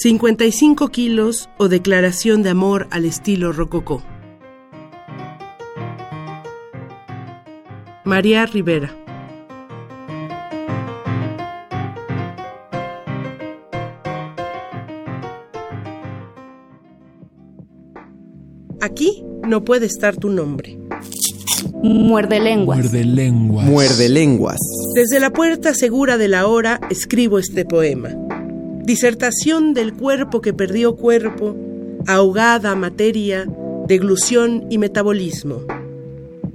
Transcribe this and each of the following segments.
¿55 kilos o declaración de amor al estilo rococó? María Rivera. Aquí no puede estar tu nombre. Muerde lenguas. Muerde lenguas. Muerde lenguas. Desde la puerta segura de la hora escribo este poema. Disertación del cuerpo que perdió cuerpo, ahogada materia, deglución y metabolismo.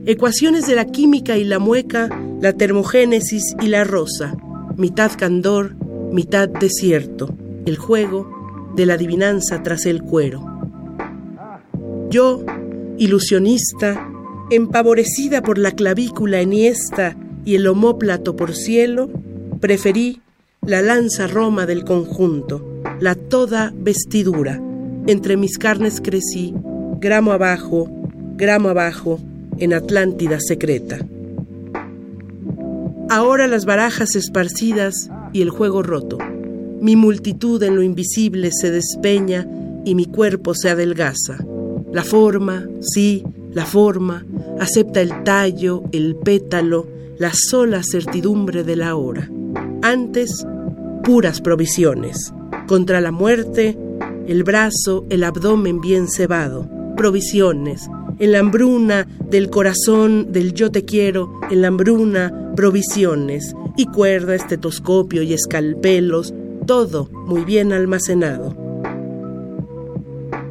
Ecuaciones de la química y la mueca, la termogénesis y la rosa. Mitad candor, mitad desierto. El juego de la adivinanza tras el cuero. Yo, ilusionista, empavorecida por la clavícula enhiesta y el homóplato por cielo, preferí la lanza roma del conjunto, la toda vestidura. Entre mis carnes crecí, gramo abajo, gramo abajo, en Atlántida secreta. Ahora las barajas esparcidas y el juego roto. Mi multitud en lo invisible se despeña y mi cuerpo se adelgaza. La forma, sí, la forma, acepta el tallo, el pétalo, la sola certidumbre de la hora. Antes, puras provisiones. Contra la muerte, el brazo, el abdomen bien cebado. Provisiones. En la hambruna del corazón del yo te quiero, en la hambruna, provisiones. Y cuerda, estetoscopio y escalpelos, todo muy bien almacenado.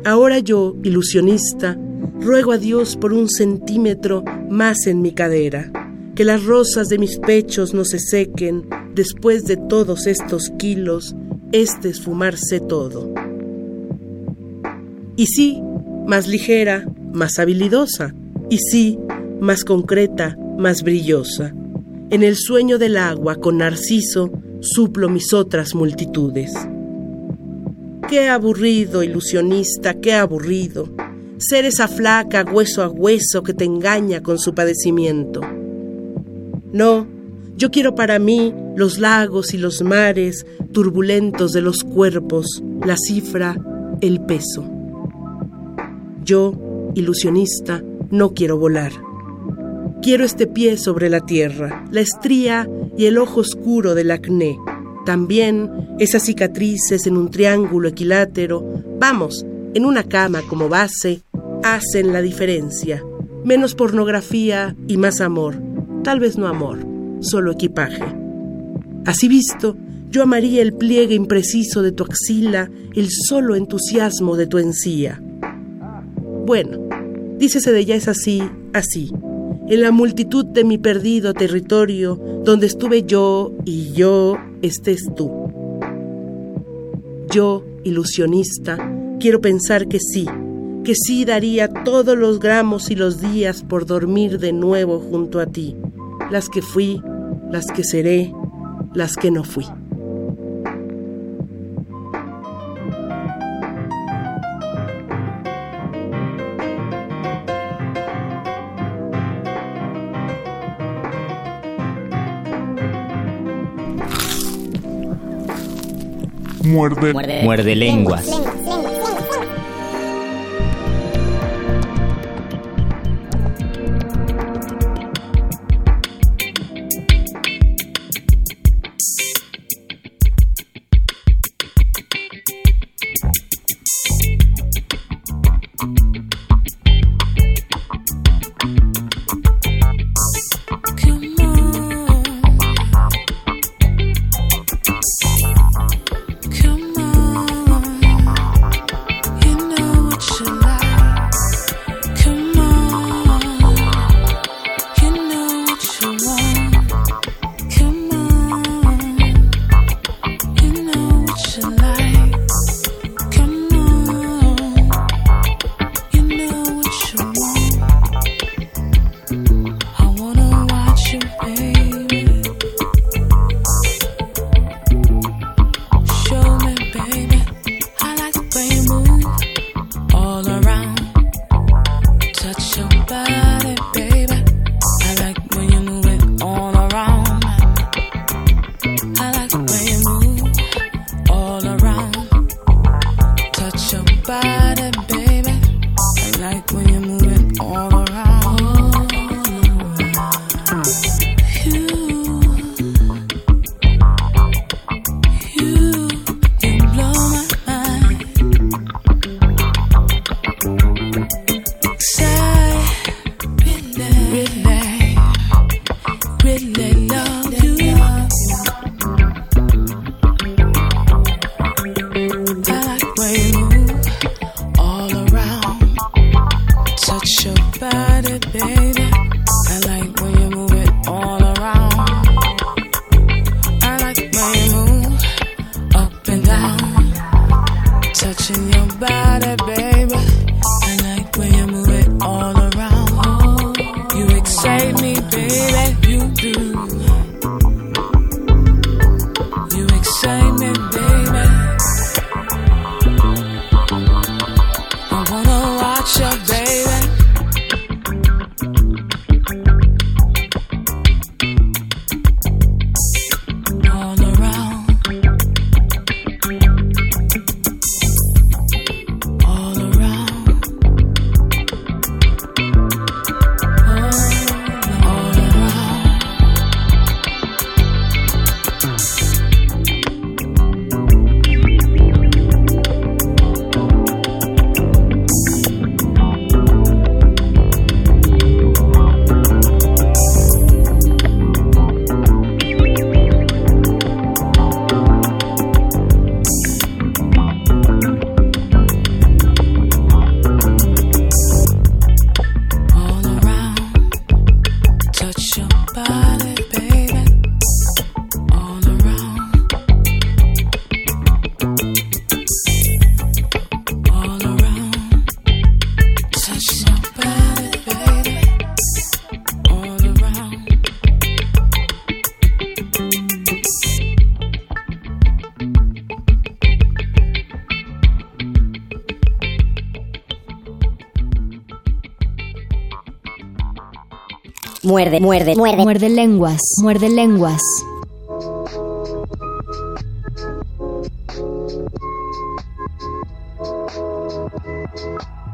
Ahora yo, ilusionista, ruego a Dios por un centímetro más en mi cadera, que las rosas de mis pechos no se sequen después de todos estos kilos, este esfumarse todo. Y sí, más ligera, más habilidosa, y sí, más concreta, más brillosa. En el sueño del agua con Narciso suplo mis otras multitudes. Qué aburrido, ilusionista, qué aburrido. Ser esa flaca hueso a hueso que te engaña con su padecimiento. No, yo quiero para mí los lagos y los mares turbulentos de los cuerpos, la cifra, el peso. Yo, ilusionista, no quiero volar. Quiero este pie sobre la tierra, la estría y el ojo oscuro del acné. También esas cicatrices en un triángulo equilátero, vamos, en una cama como base, hacen la diferencia. Menos pornografía y más amor. Tal vez no amor, solo equipaje. Así visto, yo amaría el pliegue impreciso de tu axila, el solo entusiasmo de tu encía. Bueno, dícese de ella es así, así. En la multitud de mi perdido territorio, donde estuve yo y yo estés tú. Yo, ilusionista, quiero pensar que sí, que sí daría todos los gramos y los días por dormir de nuevo junto a ti, las que fui, las que seré, las que no fui. Muerde, muerde, lenguas. Muerde, muerde, muerde. Muerde lenguas, muerde lenguas.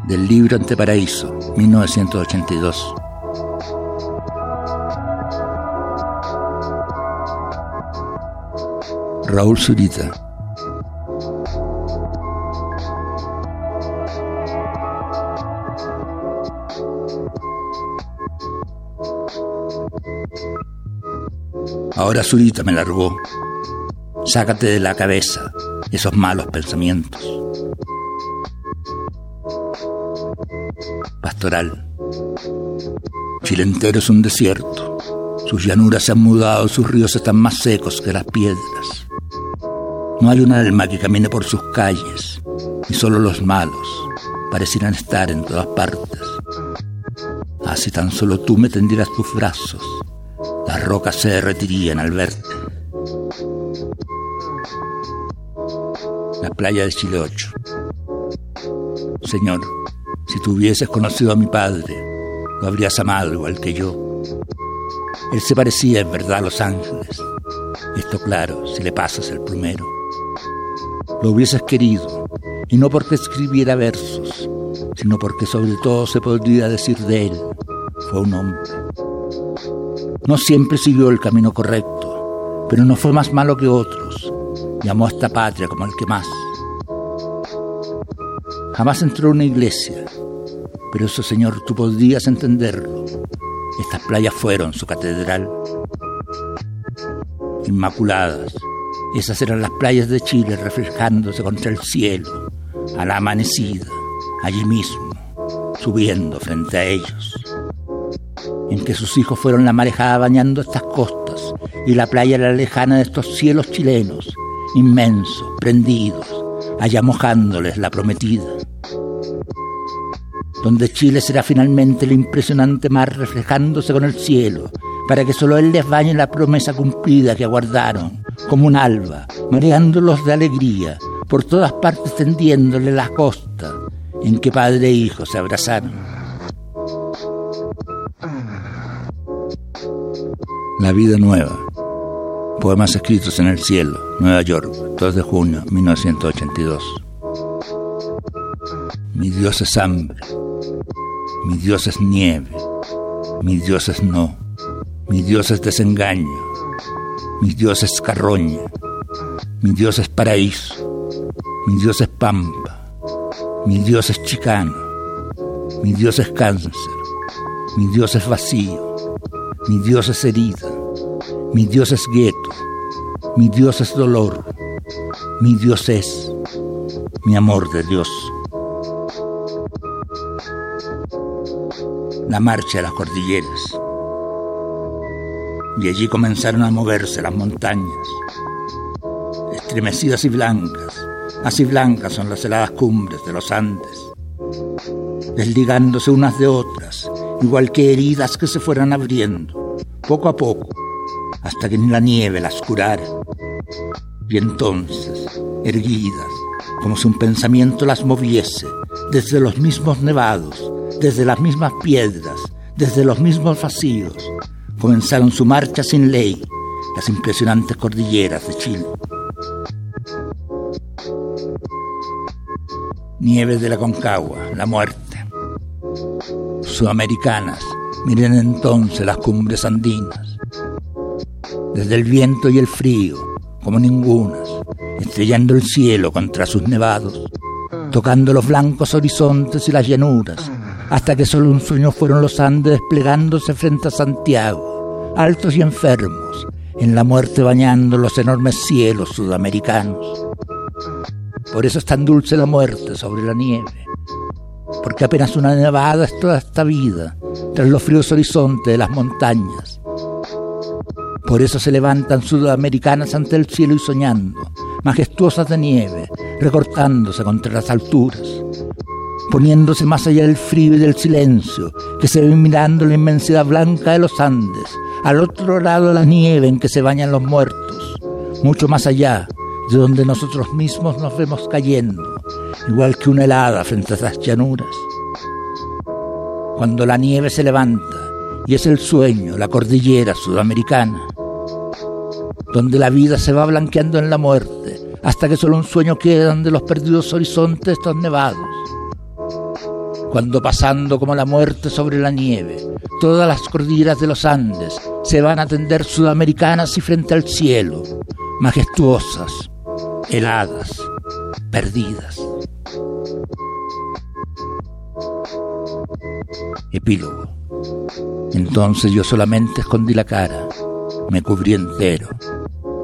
Del libro Anteparaíso, 1982. Raúl Zurita. Ahora Zurita me largó. Sácate de la cabeza esos malos pensamientos. Pastoral. Chile entero es un desierto. Sus llanuras se han mudado, sus ríos están más secos que las piedras. No hay un alma que camine por sus calles, y solo los malos parecieran estar en todas partes. Así tan solo tú me tendieras tus brazos rocas se derretirían al verte. La playa de Chile 8. Señor, si tú hubieses conocido a mi padre, lo habrías amado igual que yo. Él se parecía en verdad a los ángeles. Esto claro, si le pasas el primero. Lo hubieses querido, y no porque escribiera versos, sino porque sobre todo se podría decir de él, fue un hombre. No siempre siguió el camino correcto, pero no fue más malo que otros. Llamó a esta patria como el que más. Jamás entró a una iglesia, pero eso, Señor, tú podrías entenderlo. Estas playas fueron su catedral. Inmaculadas, esas eran las playas de Chile reflejándose contra el cielo, a la amanecida, allí mismo, subiendo frente a ellos. En que sus hijos fueron la marejada bañando estas costas y la playa la lejana de estos cielos chilenos, inmensos, prendidos, allá mojándoles la prometida. Donde Chile será finalmente el impresionante mar reflejándose con el cielo, para que solo él les bañe la promesa cumplida que aguardaron, como un alba, mareándolos de alegría, por todas partes tendiéndole la costa en que padre e hijo se abrazaron. La vida nueva. Poemas escritos en el cielo, Nueva York, 2 de junio 1982. Mi Dios es hambre, mi Dios es nieve, mi Dios es no, mi Dios es desengaño, mi Dios es carroña, mi Dios es paraíso, mi Dios es pampa, mi Dios es chicano, mi Dios es cáncer, mi Dios es vacío, mi Dios es herida, mi Dios es gueto, mi Dios es dolor, mi Dios es mi amor de Dios. La marcha de las cordilleras. Y allí comenzaron a moverse las montañas, estremecidas y blancas, así blancas son las heladas cumbres de los Andes, desligándose unas de otras, igual que heridas que se fueran abriendo, poco a poco, hasta que ni la nieve las curara. Y entonces, erguidas, como si un pensamiento las moviese, desde los mismos nevados, desde las mismas piedras, desde los mismos vacíos, comenzaron su marcha sin ley, las impresionantes cordilleras de Chile. Nieves de la Concagua, la muerte. Sudamericanas, miren entonces las cumbres andinas. Desde el viento y el frío, como ningunas, estrellando el cielo contra sus nevados, tocando los blancos horizontes y las llanuras, hasta que solo un sueño fueron los Andes desplegándose frente a Santiago, altos y enfermos, en la muerte bañando los enormes cielos sudamericanos. Por eso es tan dulce la muerte sobre la nieve, porque apenas una nevada es toda esta vida, tras los fríos horizontes de las montañas. Por eso se levantan sudamericanas ante el cielo y soñando, majestuosas de nieve, recortándose contra las alturas, poniéndose más allá del frío y del silencio, que se ve mirando la inmensidad blanca de los Andes, al otro lado de la nieve en que se bañan los muertos, mucho más allá de donde nosotros mismos nos vemos cayendo, igual que una helada frente a esas llanuras. Cuando la nieve se levanta y es el sueño, la cordillera sudamericana, donde la vida se va blanqueando en la muerte, hasta que solo un sueño quedan de los perdidos horizontes estos nevados. Cuando pasando como la muerte sobre la nieve, todas las cordilleras de los Andes se van a tender sudamericanas y frente al cielo, majestuosas, heladas, perdidas. Epílogo. Entonces yo solamente escondí la cara, me cubrí entero,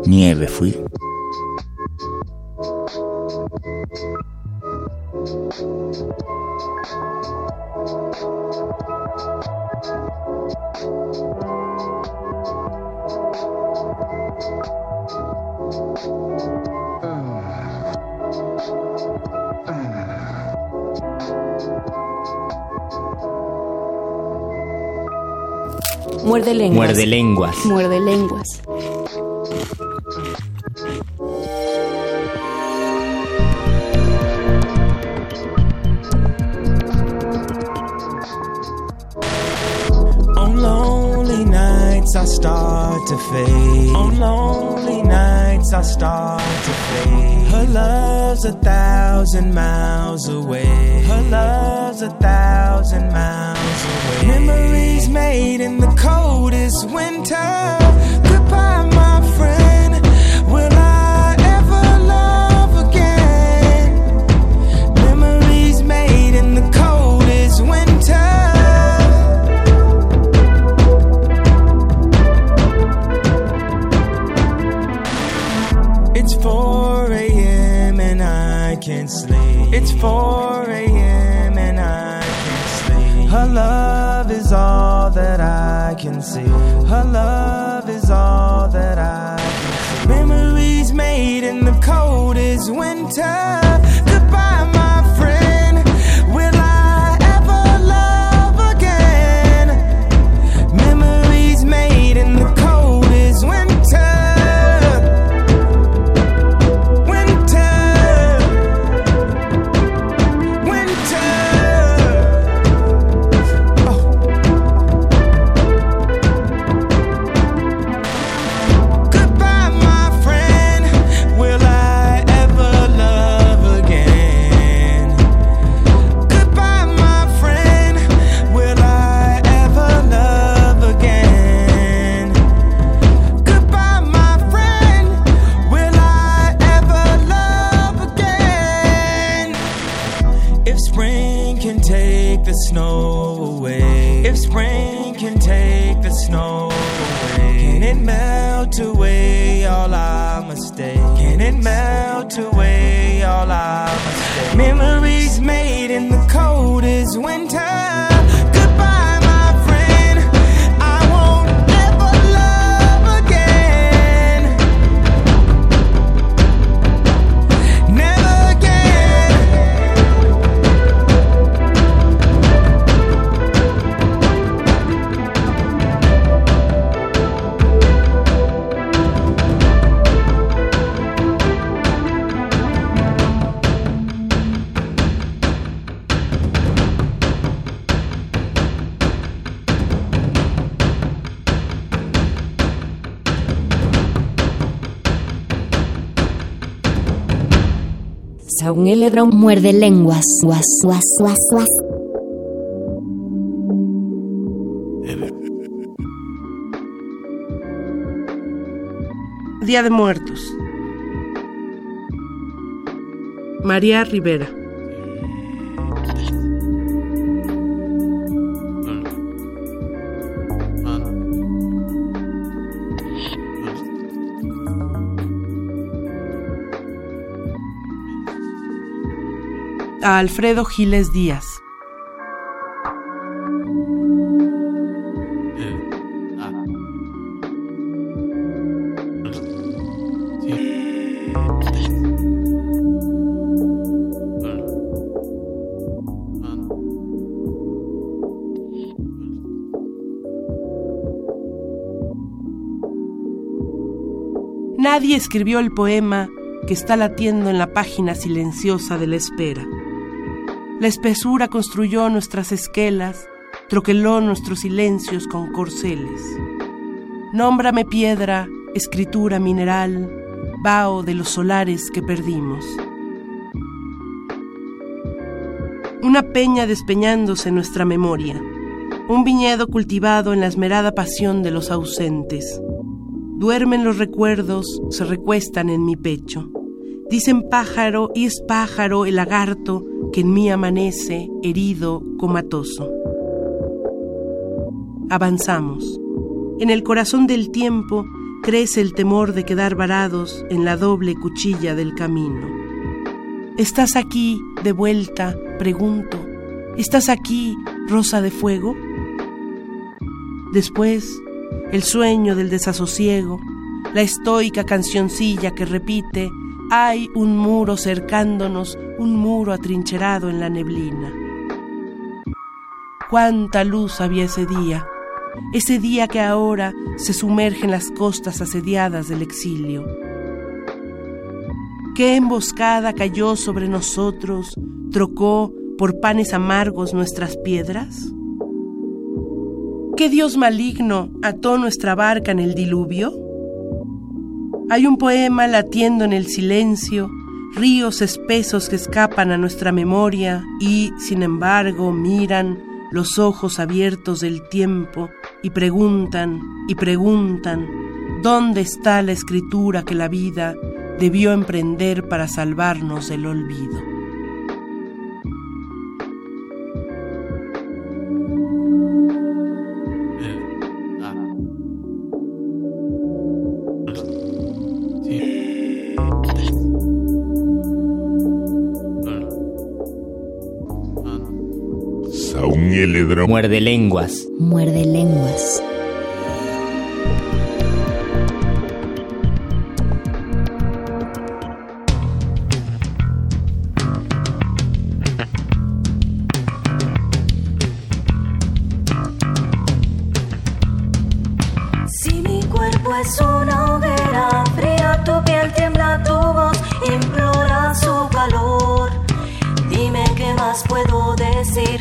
nieve fui. Muerde lenguas. Muerde lenguas. Muerde lenguas. On lonely nights I start to fade. On lonely nights I start to fade. Her love's a thousand miles away. Her love's a thousand miles away. Memories made in the coldest winter. Goodbye, my friend. Will I ever love again? Memories made in the coldest winter. It's 4 a.m. and I can't sleep. It's 4 a.m. and I can't sleep. Her love is all that I can see. Her love is all that I can see. Memories made in the coldest winter. Saungeledron muerde lenguas. Guas, guas, guas, guas. Día de Muertos. María Rivera. A Alfredo Giles Díaz. Nadie escribió el poema que está latiendo en la página silenciosa de la espera. La espesura construyó nuestras esquelas, troqueló nuestros silencios con corceles. Nómbrame piedra, escritura mineral, vaho de los solares que perdimos. Una peña despeñándose en nuestra memoria, un viñedo cultivado en la esmerada pasión de los ausentes. Duermen los recuerdos, se recuestan en mi pecho. Dicen pájaro y es pájaro el lagarto que en mí amanece, herido, comatoso. Avanzamos. En el corazón del tiempo crece el temor de quedar varados en la doble cuchilla del camino. ¿Estás aquí, de vuelta? Pregunto. ¿Estás aquí, rosa de fuego? Después, el sueño del desasosiego, la estoica cancioncilla que repite, hay un muro cercándonos, un muro atrincherado en la neblina. Cuánta luz había ese día, ese día que ahora se sumerge en las costas asediadas del exilio. ¿Qué emboscada cayó sobre nosotros, trocó por panes amargos nuestras piedras? ¿Qué Dios maligno ató nuestra barca en el diluvio? Hay un poema latiendo en el silencio, ríos espesos que escapan a nuestra memoria y, sin embargo, miran los ojos abiertos del tiempo y preguntan y preguntan, ¿dónde está la escritura que la vida debió emprender para salvarnos del olvido? Muerde lenguas. Muerde lenguas. Si mi cuerpo es una hoguera fría, tu piel tiembla, tu voz implora su calor. Dime qué más puedo decir,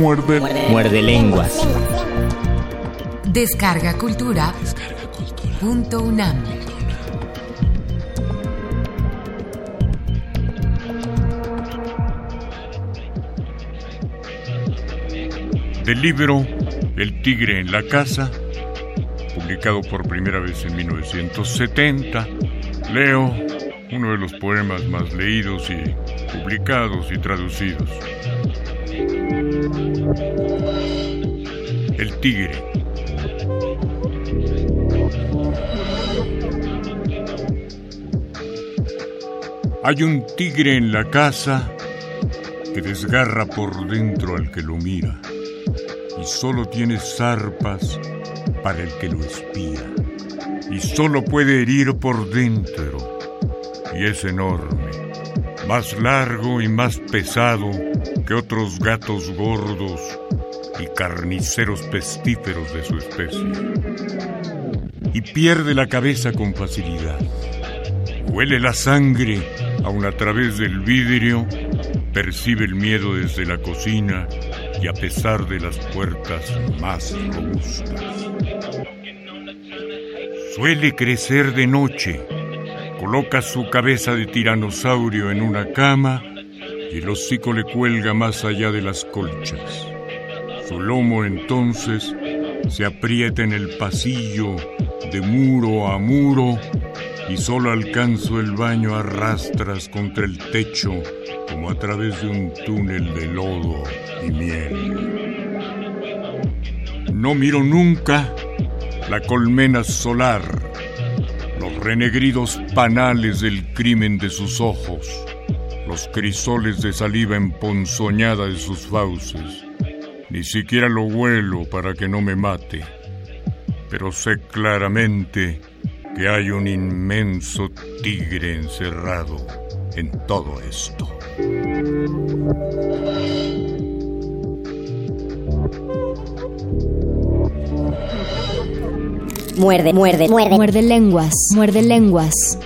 Muerde, muerde lenguas. Descarga cultura. Punto UNAM. Del libro El tigre en la casa, publicado por primera vez en 1970, leo uno de los poemas más leídos y publicados y traducidos. El tigre. Hay un tigre en la casa que desgarra por dentro al que lo mira y solo tiene zarpas para el que lo espía y solo puede herir por dentro y es enorme, más largo y más pesado que otros gatos gordos y carniceros pestíferos de su especie. Y pierde la cabeza con facilidad. Huele la sangre aun a través del vidrio, percibe el miedo desde la cocina y a pesar de las puertas más robustas. Suele crecer de noche, coloca su cabeza de tiranosaurio en una cama y el hocico le cuelga más allá de las colchas. Su lomo entonces se aprieta en el pasillo de muro a muro y solo alcanzo el baño a rastras contra el techo como a través de un túnel de lodo y miel. No miro nunca la colmena solar, los renegridos panales del crimen de sus ojos, los crisoles de saliva emponzoñada de sus fauces. Ni siquiera lo huelo para que no me mate, pero sé claramente que hay un inmenso tigre encerrado en todo esto. Muerde, muerde, muerde. Muerde lenguas, muerde lenguas.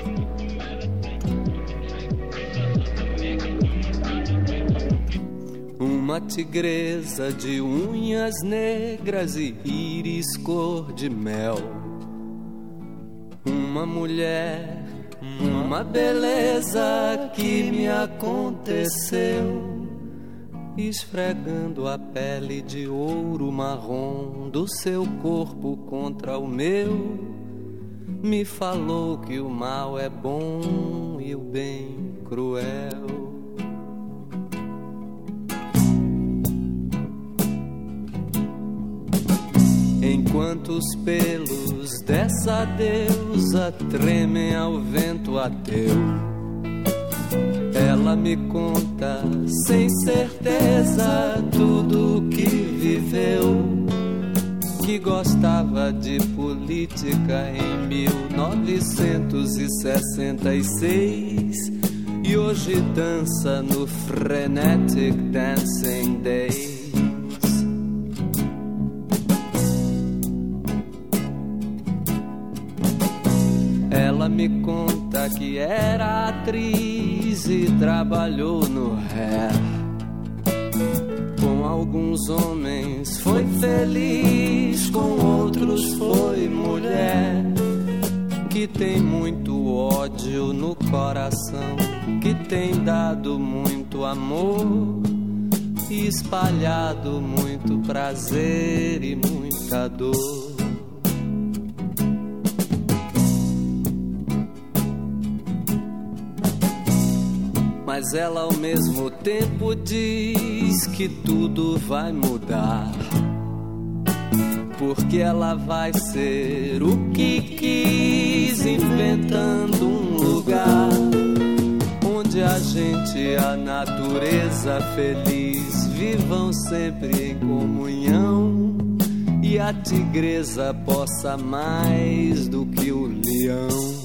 Tigresa de unhas negras e íris cor de mel. Uma mulher, uma beleza que me aconteceu. Esfregando a pele de ouro marrom do seu corpo contra o meu, me falou que o mal é bom e o bem cruel. Enquanto os pelos dessa deusa tremem ao vento ateu, ela me conta sem certeza tudo o que viveu. Que gostava de política em 1966 e hoje dança no Frenetic Dancing Days. Ela me conta que era atriz e trabalhou no Hair. Com alguns homens foi feliz, com outros foi mulher. Que tem muito ódio no coração, que tem dado muito amor e espalhado muito prazer e muita dor. Mas ela ao mesmo tempo diz que tudo vai mudar. Porque ela vai ser o que quis, inventando um lugar onde a gente e a natureza feliz vivam sempre em comunhão e a tigresa possa mais do que o leão.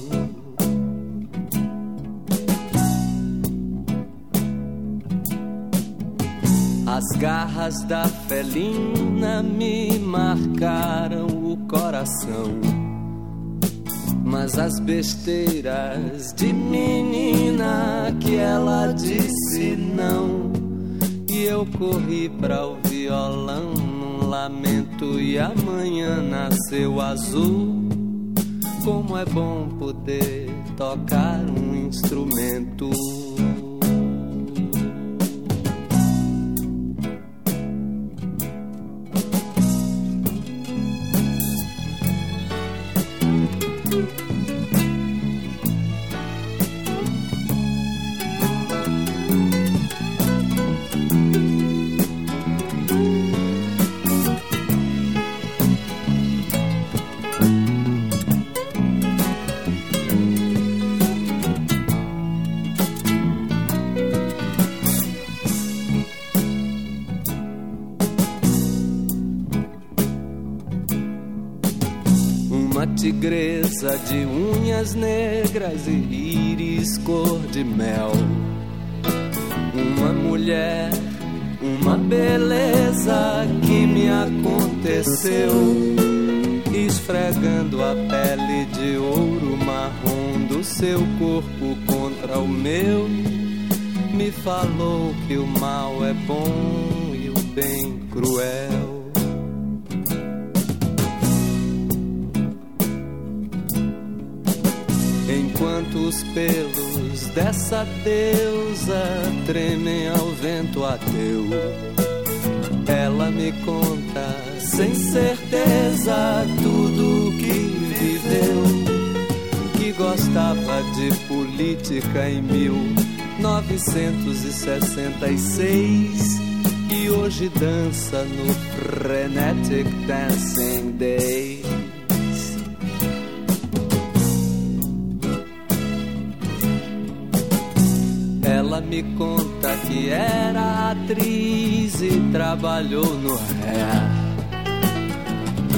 As garras da felina me marcaram o coração. Mas as besteiras de menina que ela disse não. E eu corri pra ouvir violão num lamento e amanhã nasceu azul. Como é bom poder tocar um instrumento. De unhas negras e íris cor de mel. Uma mulher, uma beleza que me aconteceu, esfregando a pele de ouro marrom do seu corpo contra o meu. Me falou que o mal é bom e o bem cruel. Os pelos dessa deusa tremem ao vento ateu. Ela me conta sem certeza tudo que viveu, que gostava de política em 1966 e hoje dança no Frenetic Dancing Day. Me conta que era atriz e trabalhou no ré.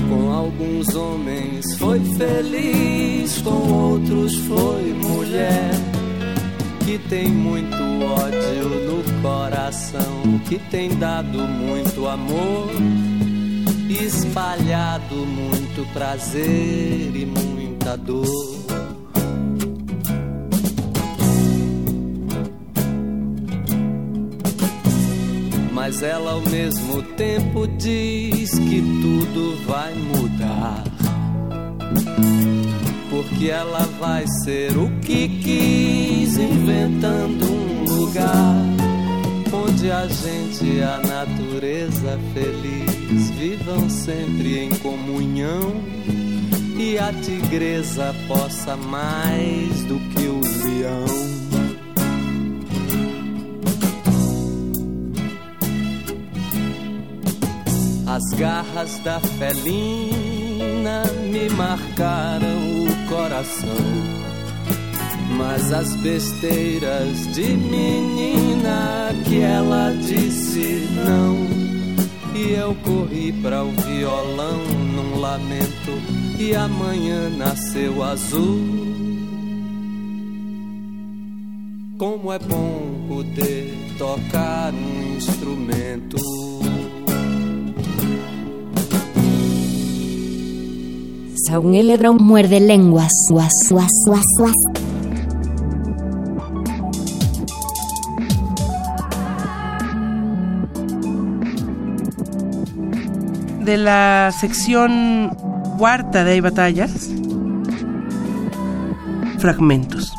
Com alguns homens foi feliz, com outros foi mulher. Que tem muito ódio no coração, que tem dado muito amor, espalhado muito prazer e muita dor. Mas ela ao mesmo tempo diz que tudo vai mudar. Porque ela vai ser o que quis, inventando um lugar onde a gente e a natureza feliz vivam sempre em comunhão e a tigresa possa mais do que o leão. As garras da felina me marcaram o coração. Mas as besteiras de menina que ela disse não. E eu corri para o violão num lamento. E amanhã nasceu azul. Como é bom poder tocar um instrumento. Saúl Eledrón muerde lenguas. Guas, guas, guas, guas. De la sección cuarta de Hay batallas, fragmentos.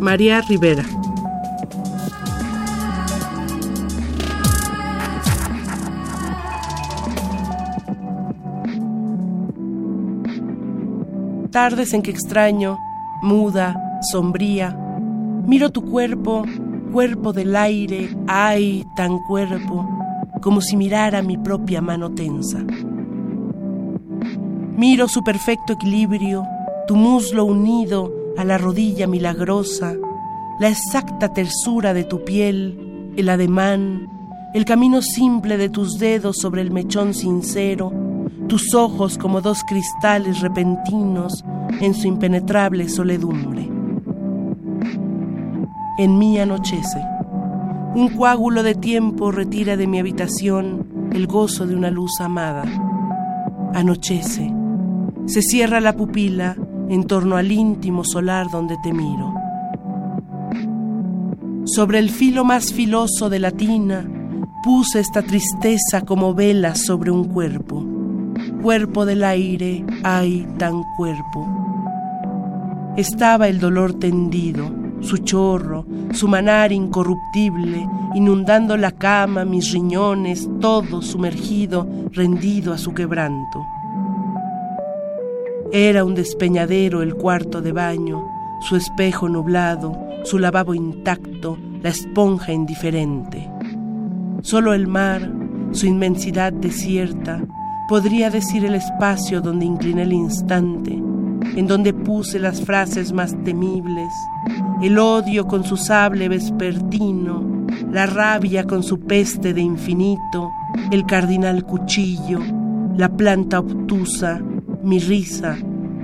María Rivera. Tardes en que extraño, muda, sombría, miro tu cuerpo, cuerpo del aire, ay, tan cuerpo, como si mirara mi propia mano tensa. Miro su perfecto equilibrio, tu muslo unido a la rodilla milagrosa, la exacta tersura de tu piel, el ademán, el camino simple de tus dedos sobre el mechón sincero, tus ojos como dos cristales repentinos en su impenetrable soledumbre. En mí anochece. Un coágulo de tiempo retira de mi habitación el gozo de una luz amada. Anochece. Se cierra la pupila en torno al íntimo solar donde te miro. Sobre el filo más filoso de la tina puse esta tristeza como vela sobre un cuerpo. Cuerpo del aire, ay, tan cuerpo. Estaba el dolor tendido, su chorro, su manar incorruptible, inundando la cama, mis riñones, todo sumergido, rendido a su quebranto. Era un despeñadero el cuarto de baño, su espejo nublado, su lavabo intacto, la esponja indiferente. Solo el mar, su inmensidad desierta, podría decir el espacio donde incliné el instante, en donde puse las frases más temibles, el odio con su sable vespertino, la rabia con su peste de infinito, el cardinal cuchillo, la planta obtusa, mi risa,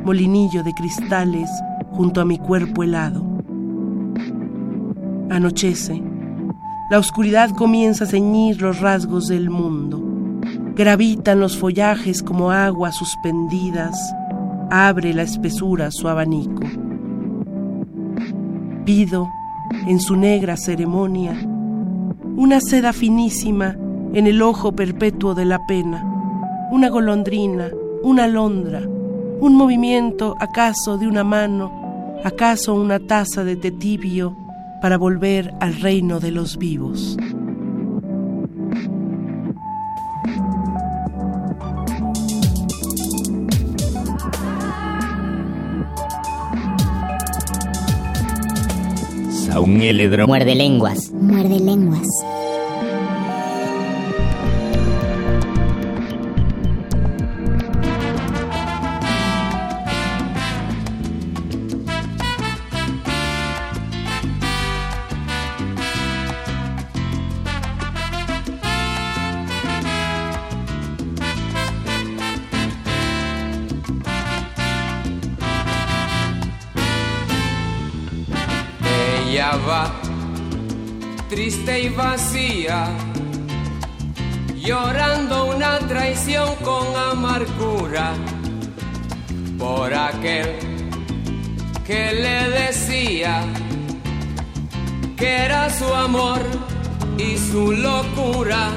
molinillo de cristales junto a mi cuerpo helado. Anochece. La oscuridad comienza a ceñir los rasgos del mundo. Gravitan los follajes como aguas suspendidas. Abre la espesura su abanico. Pido, en su negra ceremonia, una seda finísima en el ojo perpetuo de la pena, una golondrina, una alondra, un movimiento acaso de una mano, acaso una taza de té tibio para volver al reino de los vivos. Muerde lenguas. Muerde lenguas. Triste y vacía, llorando una traición con amargura por aquel que le decía que era su amor y su locura.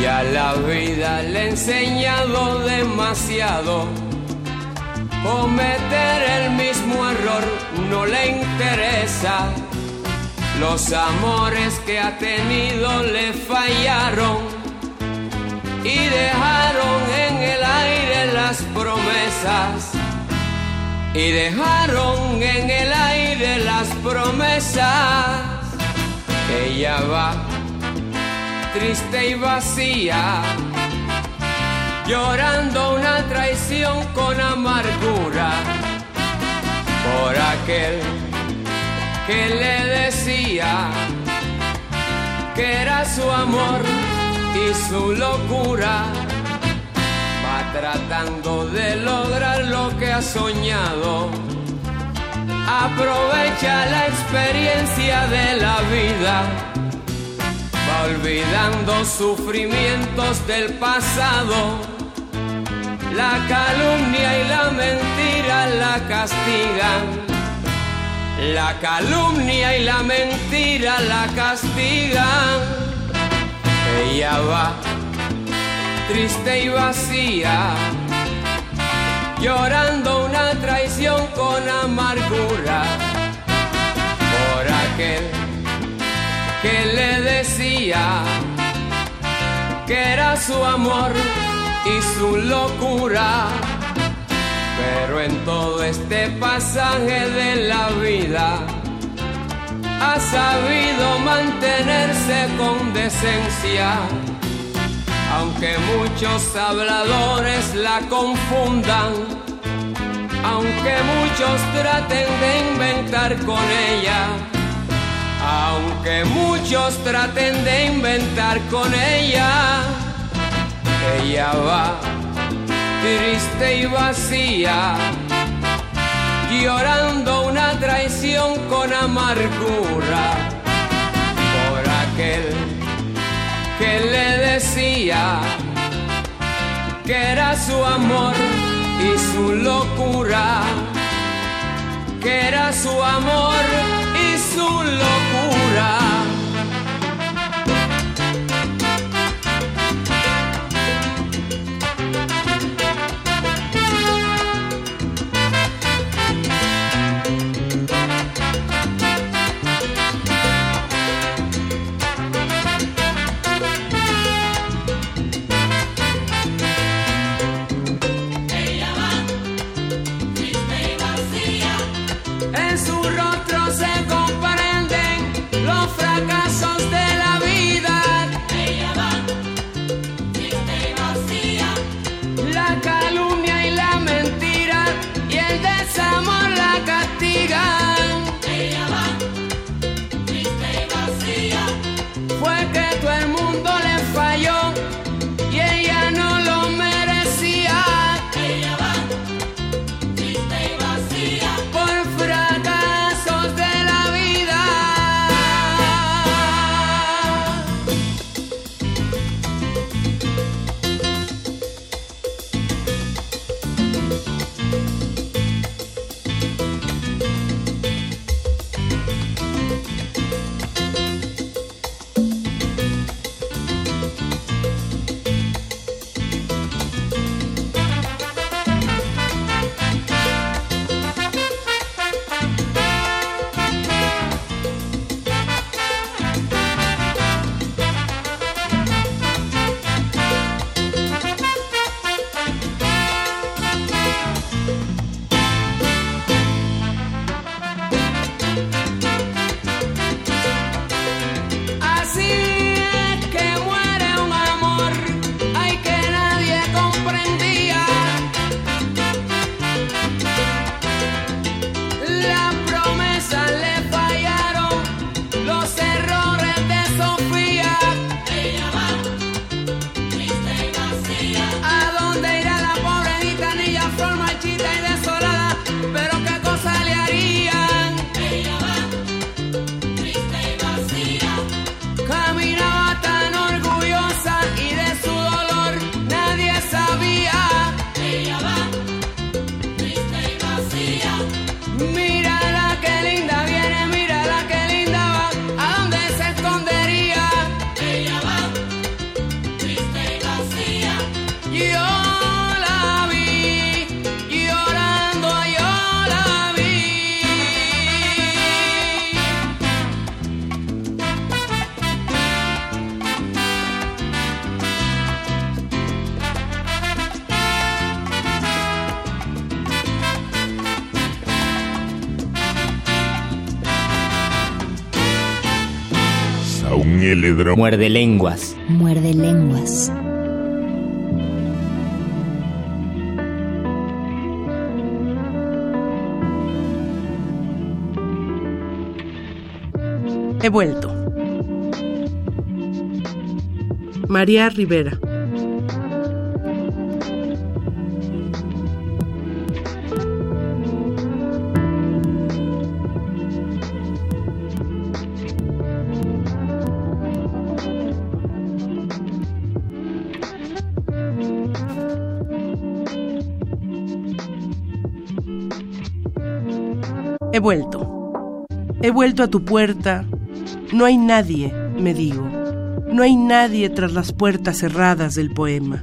Y a la vida le he enseñado demasiado. Cometer el mismo error no le interesa los amores que ha tenido le fallaron y dejaron en el aire las promesas. Y dejaron en el aire las promesas. Ella va triste y vacía, llorando una traición con amargura por aquel que le decía que era su amor y su locura. Va tratando de lograr lo que ha soñado. Aprovecha la experiencia de la vida. Va olvidando sufrimientos del pasado. La calumnia y la mentira la castigan la calumnia y la mentira la castigan. Ella va triste y vacía, llorando una traición con amargura por aquel que le decía que era su amor y su locura pero en todo este pasaje de la vida ha sabido mantenerse con decencia. Aunque muchos habladores la confundan, aunque muchos traten de inventar con ella, aunque muchos traten de inventar con ella, ella va triste y vacía, llorando una traición con amargura por aquel que le decía que era su amor y su locura, que era su amor y su locura. me. Muerde lenguas. Muerde lenguas. He vuelto. María Rivera. Vuelto a tu puerta. No hay nadie, me digo. No hay nadie tras las puertas cerradas del poema.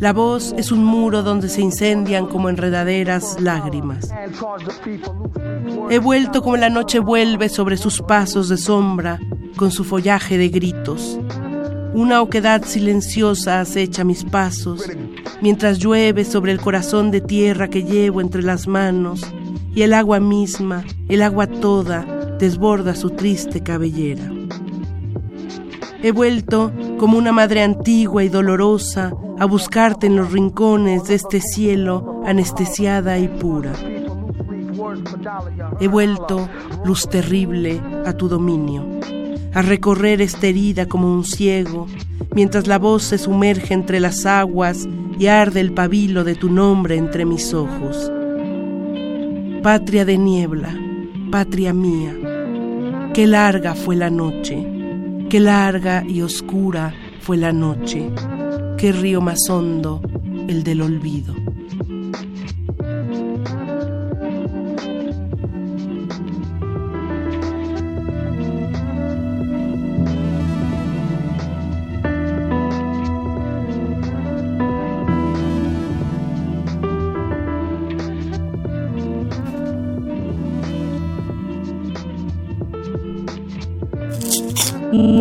La voz es un muro donde se incendian como enredaderas lágrimas. He vuelto como la noche vuelve sobre sus pasos de sombra, con su follaje de gritos. Una oquedad silenciosa acecha mis pasos, mientras llueve sobre el corazón de tierra que llevo entre las manos, y el agua misma, el agua toda, desborda su triste cabellera. He vuelto como una madre antigua y dolorosa a buscarte en los rincones de este cielo anestesiada y pura. He vuelto, luz terrible, a tu dominio, a recorrer esta herida como un ciego, mientras la voz se sumerge entre las aguas y arde el pabilo de tu nombre entre mis ojos. Patria de niebla, patria mía, qué larga fue la noche, qué larga y oscura fue la noche, qué río más hondo el del olvido.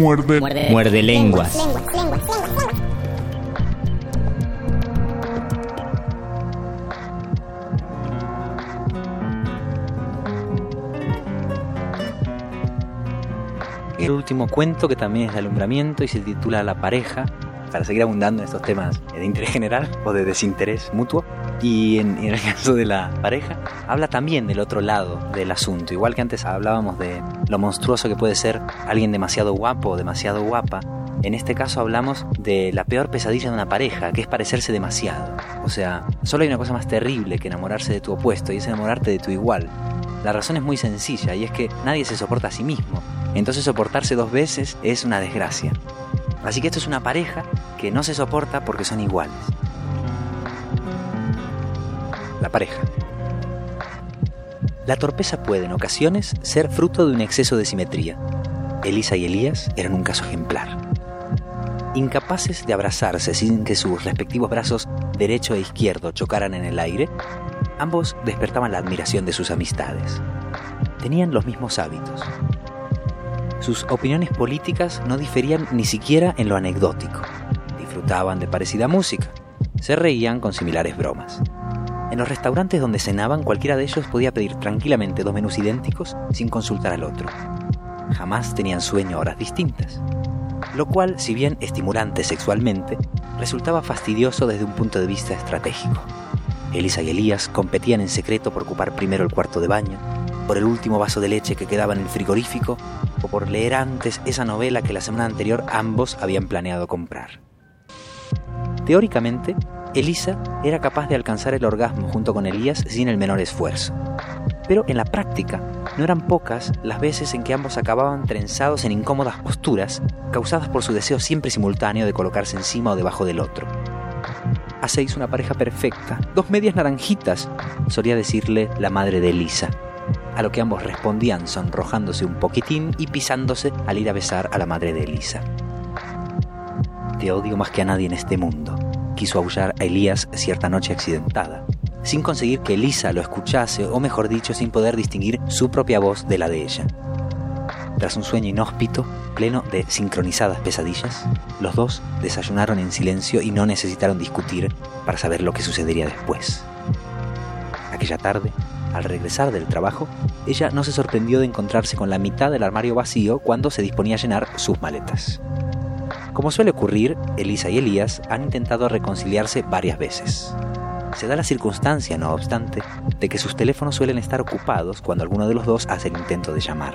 Muerde. Muerde, lenguas. El último cuento que también es de alumbramiento y se titula La pareja, para seguir abundando en estos temas de interés general o de desinterés mutuo. Y en, el caso de la pareja, habla también del otro lado del asunto. Igual que antes hablábamos de lo monstruoso que puede ser alguien demasiado guapo o demasiado guapa, en este caso hablamos de la peor pesadilla de una pareja, que es parecerse demasiado. O sea, solo hay una cosa más terrible que enamorarse de tu opuesto y es enamorarte de tu igual. La razón es muy sencilla y es que nadie se soporta a sí mismo. Entonces soportarse dos veces es una desgracia. Así que esto es una pareja que no se soporta porque son iguales. La pareja. La torpeza puede en ocasiones ser fruto de un exceso de simetría. Elisa y Elías eran un caso ejemplar. Incapaces de abrazarse sin que sus respectivos brazos derecho e izquierdo chocaran en el aire, ambos despertaban la admiración de sus amistades. Tenían los mismos hábitos, sus opiniones políticas no diferían ni siquiera en lo anecdótico. Disfrutaban de parecida música. Se reían con similares bromas. En los restaurantes donde cenaban, cualquiera de ellos podía pedir tranquilamente dos menús idénticos sin consultar al otro. Jamás tenían sueño a horas distintas. Lo cual, si bien estimulante sexualmente, resultaba fastidioso desde un punto de vista estratégico. Elisa y Elías competían en secreto por ocupar primero el cuarto de baño, por el último vaso de leche que quedaba en el frigorífico o por leer antes esa novela que la semana anterior ambos habían planeado comprar. Teóricamente, Elisa era capaz de alcanzar el orgasmo junto con Elías sin el menor esfuerzo. Pero en la práctica, no eran pocas las veces en que ambos acababan trenzados en incómodas posturas, causadas por su deseo siempre simultáneo de colocarse encima o debajo del otro. Hacéis una pareja perfecta, dos medias naranjitas, solía decirle la madre de Elisa a lo que ambos respondían sonrojándose un poquitín y pisándose al ir a besar a la madre de Elisa. Te odio más que a nadie en este mundo, quiso aullar a Elías cierta noche accidentada, sin conseguir que Elisa lo escuchase, o mejor dicho, sin poder distinguir su propia voz de la de ella. Tras un sueño inhóspito, pleno de sincronizadas pesadillas, los dos desayunaron en silencio y no necesitaron discutir para saber lo que sucedería después. Aquella tarde, al regresar del trabajo, ella no se sorprendió de encontrarse con la mitad del armario vacío cuando se disponía a llenar sus maletas. Como suele ocurrir, Elisa y Elías han intentado reconciliarse varias veces. Se da la circunstancia, no obstante, de que sus teléfonos suelen estar ocupados cuando alguno de los dos hace el intento de llamar.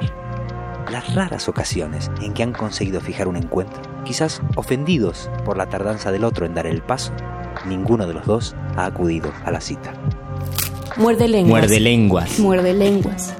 Las raras ocasiones en que han conseguido fijar un encuentro, quizás ofendidos por la tardanza del otro en dar el paso, ninguno de los dos ha acudido a la cita. Muerde lenguas. Muerde lenguas. Muerde lenguas.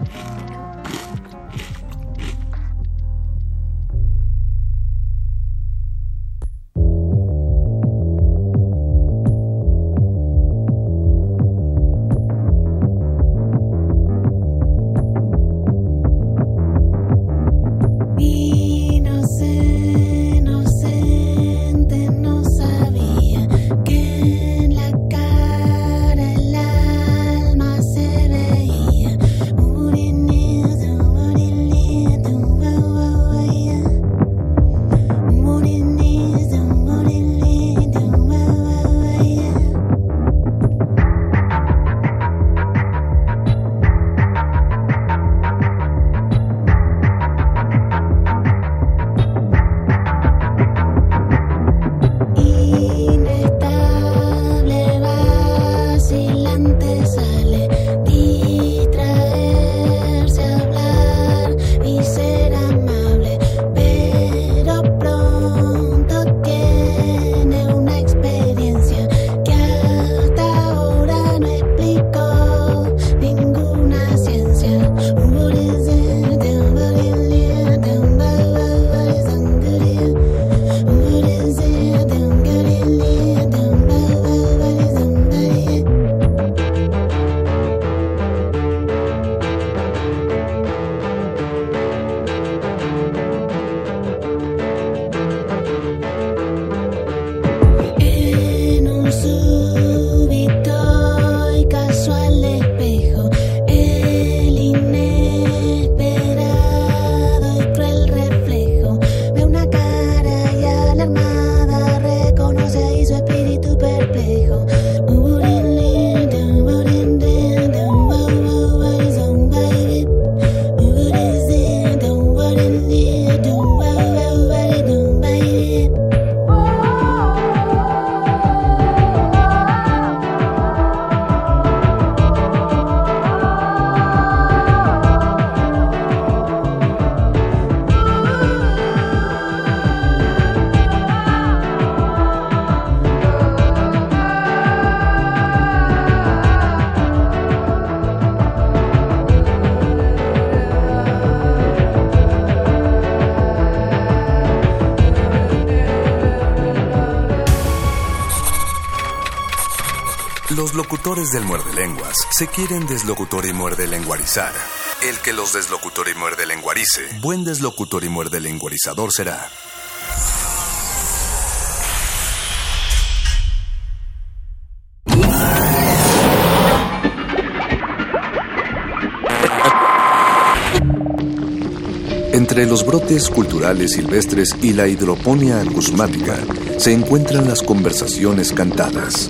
Locutores del muerde lenguas se quieren deslocutor y muerde lenguarizar. El que los deslocutor y muerde lenguarice, buen deslocutor y muerde lenguarizador será. Entre los brotes culturales silvestres y la hidroponía acusmática se encuentran las conversaciones cantadas.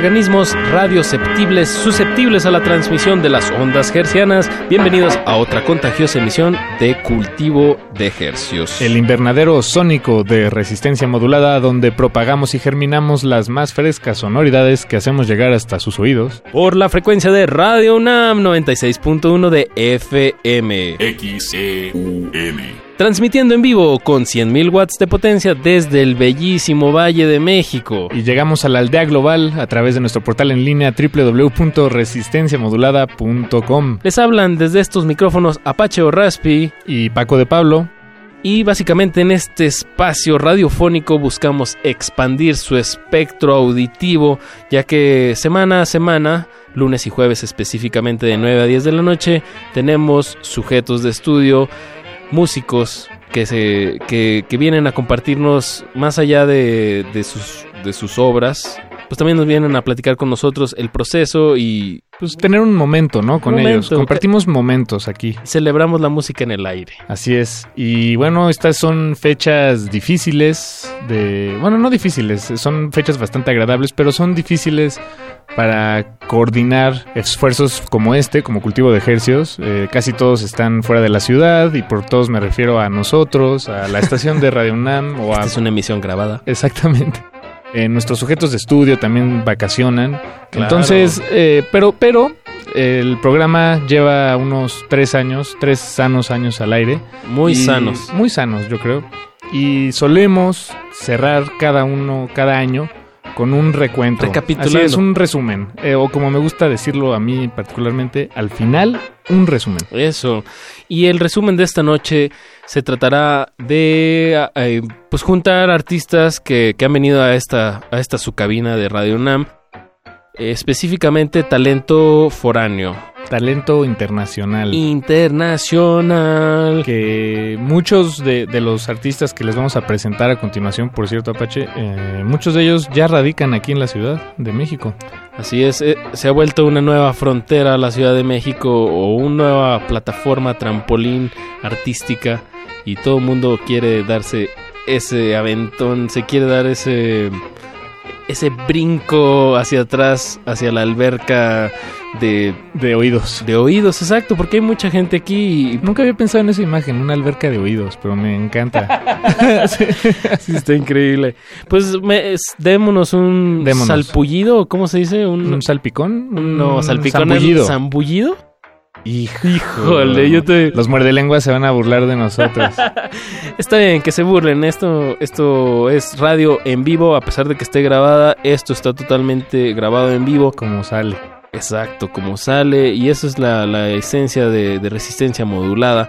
Organismos radioceptibles susceptibles a la transmisión de las ondas hercianas. Bienvenidos a otra contagiosa emisión de Cultivo de Hercios. El invernadero sónico de resistencia modulada donde propagamos y germinamos las más frescas sonoridades que hacemos llegar hasta sus oídos. Por la frecuencia de Radio UNAM 96.1 de FM. XEUM transmitiendo en vivo con 100.000 watts de potencia desde el bellísimo Valle de México. Y llegamos a la aldea global a través de nuestro portal en línea www.resistenciamodulada.com. Les hablan desde estos micrófonos Apache o Raspi y Paco de Pablo. Y básicamente en este espacio radiofónico buscamos expandir su espectro auditivo, ya que semana a semana, lunes y jueves específicamente de 9 a 10 de la noche, tenemos sujetos de estudio músicos que, se, que, que vienen a compartirnos más allá de, de, sus, de sus obras, pues también nos vienen a platicar con nosotros el proceso y... Pues tener un momento, ¿no? Con ellos. Compartimos momentos aquí. Celebramos la música en el aire. Así es. Y bueno, estas son fechas difíciles de... Bueno, no difíciles, son fechas bastante agradables, pero son difíciles para coordinar esfuerzos como este, como cultivo de ejercios. Eh, casi todos están fuera de la ciudad y por todos me refiero a nosotros, a la estación de Radio UNAM o Esta es una emisión grabada. Exactamente. Eh, nuestros sujetos de estudio también vacacionan. Entonces, eh, pero, pero el programa lleva unos tres años, tres sanos años al aire. Muy sanos. Muy sanos, yo creo. Y solemos cerrar cada uno, cada año, con un recuento. Recapitulando. Así es, un resumen. Eh, o como me gusta decirlo a mí particularmente, al final, un resumen. Eso. Y el resumen de esta noche se tratará de eh, pues juntar artistas que, que, han venido a esta, a esta su cabina de Radio UNAM. Específicamente talento foráneo. Talento internacional. Internacional. Que muchos de, de, los artistas que les vamos a presentar a continuación, por cierto, Apache, eh, muchos de ellos ya radican aquí en la Ciudad de México. Así es, eh, se ha vuelto una nueva frontera la Ciudad de México o una nueva plataforma, trampolín artística y todo el mundo quiere darse ese aventón, se quiere dar ese ese brinco hacia atrás, hacia la alberca de, de oídos. De oídos, exacto, porque hay mucha gente aquí. Y... Nunca había pensado en esa imagen, una alberca de oídos, pero me encanta. sí, sí, está increíble. Pues me, es, démonos un Démonos. salpullido, ¿cómo se dice? Un, ¿Un salpicón? Un no, salpicón zambullido. zambullido. Híjole, yo te... Los muerde lenguas se van a burlar de nosotros. Está bien, que se burlen. Esto, esto es radio en vivo, a pesar de que esté grabada. Esto está totalmente grabado en vivo. Como sale. Exacto, como sale. Y eso es la, la esencia de, de, resistencia modulada.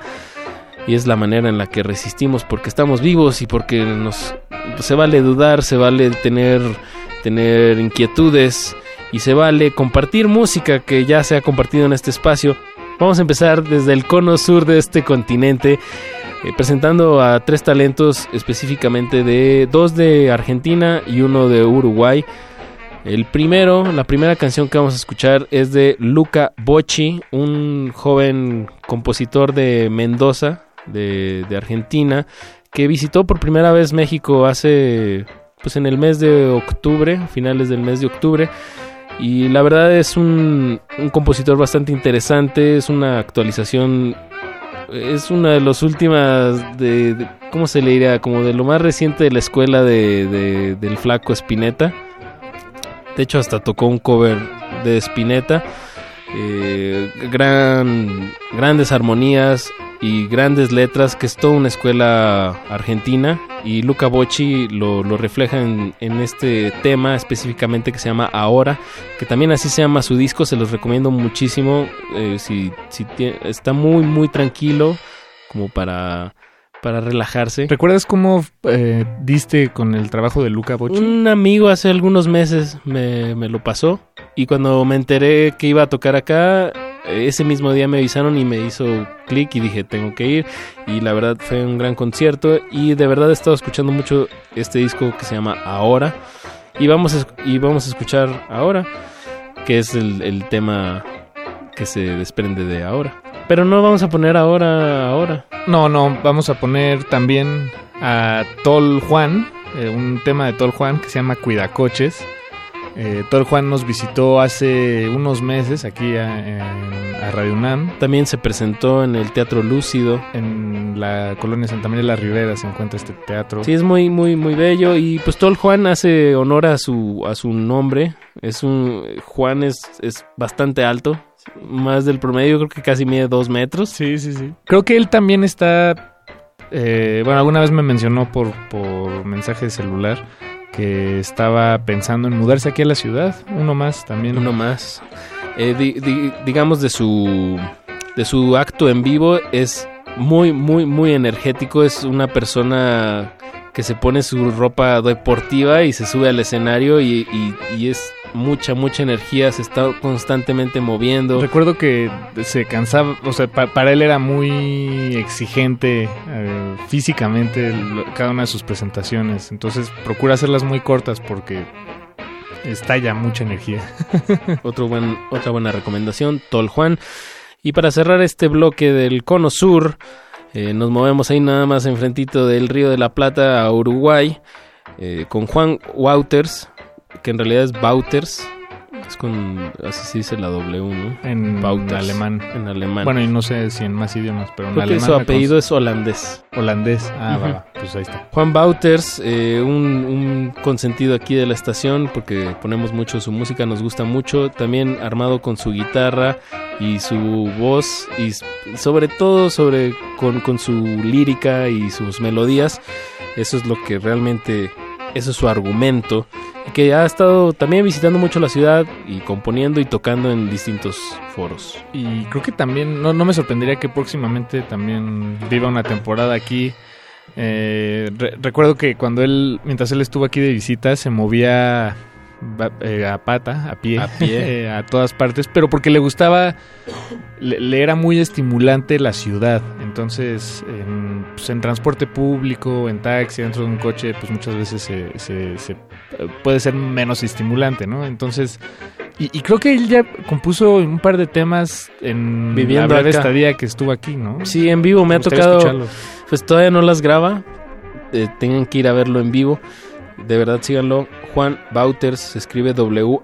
Y es la manera en la que resistimos porque estamos vivos y porque nos se vale dudar, se vale tener, tener inquietudes y se vale compartir música que ya se ha compartido en este espacio. Vamos a empezar desde el cono sur de este continente. Eh, presentando a tres talentos específicamente de dos de Argentina y uno de Uruguay. El primero, la primera canción que vamos a escuchar es de Luca Bocci, un joven compositor de Mendoza, de, de, Argentina, que visitó por primera vez México hace, pues en el mes de octubre, finales del mes de octubre. Y la verdad es un, un compositor bastante interesante, es una actualización es una de las últimas de, ¿cómo se le diría? Como de lo más reciente de la escuela de, de, del flaco Spinetta. De hecho, hasta tocó un cover de Spinetta. Eh, gran, grandes armonías y grandes letras, que es toda una escuela argentina. Y Luca Bocci lo, lo refleja en, en este tema específicamente que se llama Ahora, que también así se llama su disco. Se los recomiendo muchísimo. eh, si, si está muy, muy tranquilo, como para, para relajarse. ¿Recuerdas cómo eh, diste con el trabajo de Luca Bocci? Un amigo hace algunos meses me, me lo pasó y cuando me enteré que iba a tocar acá, ese mismo día me avisaron y me hizo clic y dije tengo que ir y la verdad fue un gran concierto y de verdad he estado escuchando mucho este disco que se llama Ahora y vamos a, y vamos a escuchar Ahora que es el, el tema que se desprende de Ahora. Pero no vamos a poner Ahora, Ahora. No, no, vamos a poner también a Tol Juan, eh, un tema de Tol Juan que se llama Cuidacoches. Eh, Tol Juan nos visitó hace unos meses aquí a, Radio UNAM. También se presentó en el Teatro Lúcido. En la colonia Santa María de la Ribera se encuentra este teatro. Sí, es muy, muy, muy bello. Y pues Tol Juan hace honor a su, a su nombre. Es un. Juan es, es bastante alto. Más del promedio, creo que casi mide dos metros. Sí, sí, sí. Creo que él también está. eh, bueno, alguna vez me mencionó por, por mensaje de celular que estaba pensando en mudarse aquí a la ciudad. Uno más también. Uno más. Eh, di- di- digamos de su. De su acto en vivo es muy, muy, muy energético. Es una persona que se pone su ropa deportiva y se sube al escenario y- y es mucha, mucha energía, se está constantemente moviendo. Recuerdo que se cansaba, o sea, pa- para él era muy exigente eh, físicamente cada una de sus presentaciones. Entonces procura hacerlas muy cortas porque estalla mucha energía. Otro buen, otra buena recomendación, Tol Juan. Y para cerrar este bloque del Cono Sur, eh, nos movemos ahí nada más enfrentito del Río de la Plata a Uruguay, eh, con Juan Wouters, que en realidad es Wouters, es con, así se dice la W, ¿no? En Wouters, alemán. En alemán. Bueno, y no sé si en más idiomas, pero en Creo que alemán. su me apellido es holandés. Holandés. Ah, va, va, pues ahí está. Juan Wouters, eh, un, un consentido aquí de la estación porque ponemos mucho su música, nos gusta mucho, también armado con su guitarra y su voz y sobre todo sobre con, con su lírica y sus melodías, eso es lo que realmente, eso es su argumento, y que ha estado también visitando mucho la ciudad y componiendo y tocando en distintos foros. Y creo que también, no, no me sorprendería que próximamente también viva una temporada aquí. Eh, re- recuerdo que cuando él, mientras él estuvo aquí de visita, se movía eh, a pata, a pie, A pie. eh, a todas partes, pero porque le gustaba, le, le era muy estimulante la ciudad. Entonces, en, pues, en transporte público, en taxi, dentro de un coche, pues muchas veces se, se- se- puede ser menos estimulante, ¿no? Entonces, y, y creo que él ya compuso un par de temas en Viviendo la breve estadía que estuvo aquí, ¿no? Sí, en vivo me ha tocado. Pues todavía no las graba. eh, tengan que ir a verlo en vivo. De verdad, síganlo. Juan Wouters se escribe W-A-U-T-E-R-S.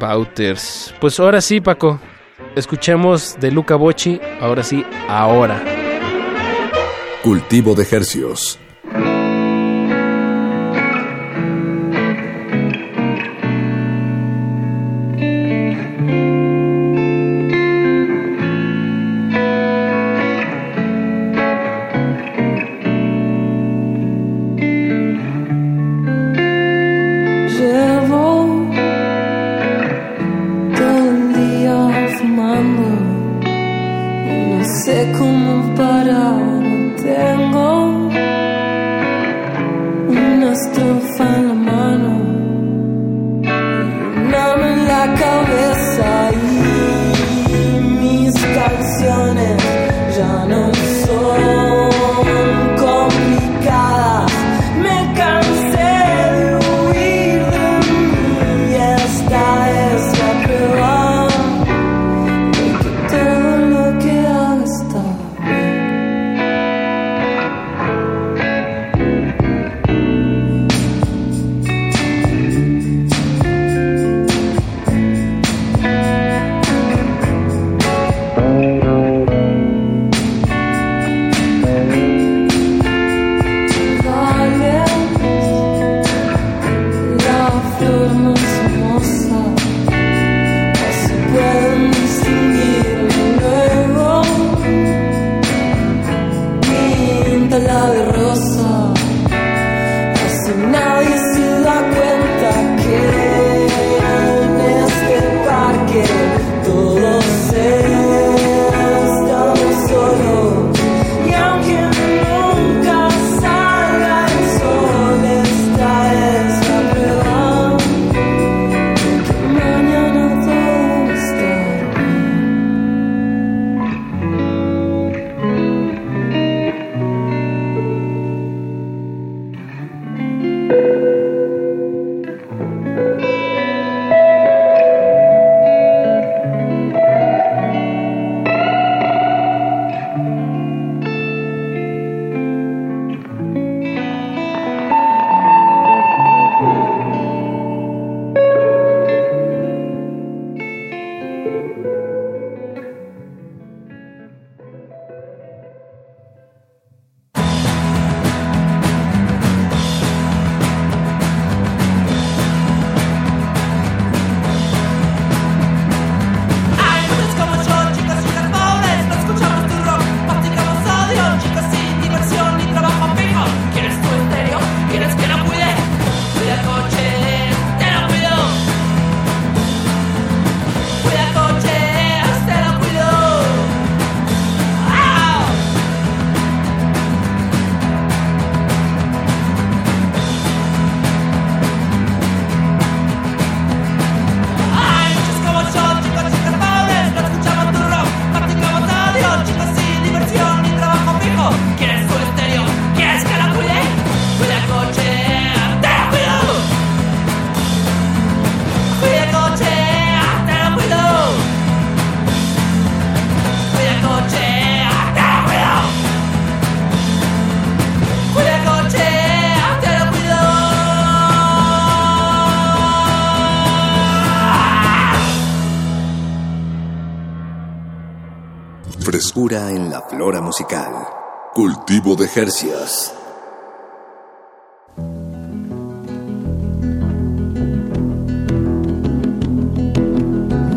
Wouters. Pues ahora sí, Paco. Escuchemos de Luca Bocci. Ahora sí, ahora. Cultivo de hercios. En la flora musical. Cultivo de Jercias.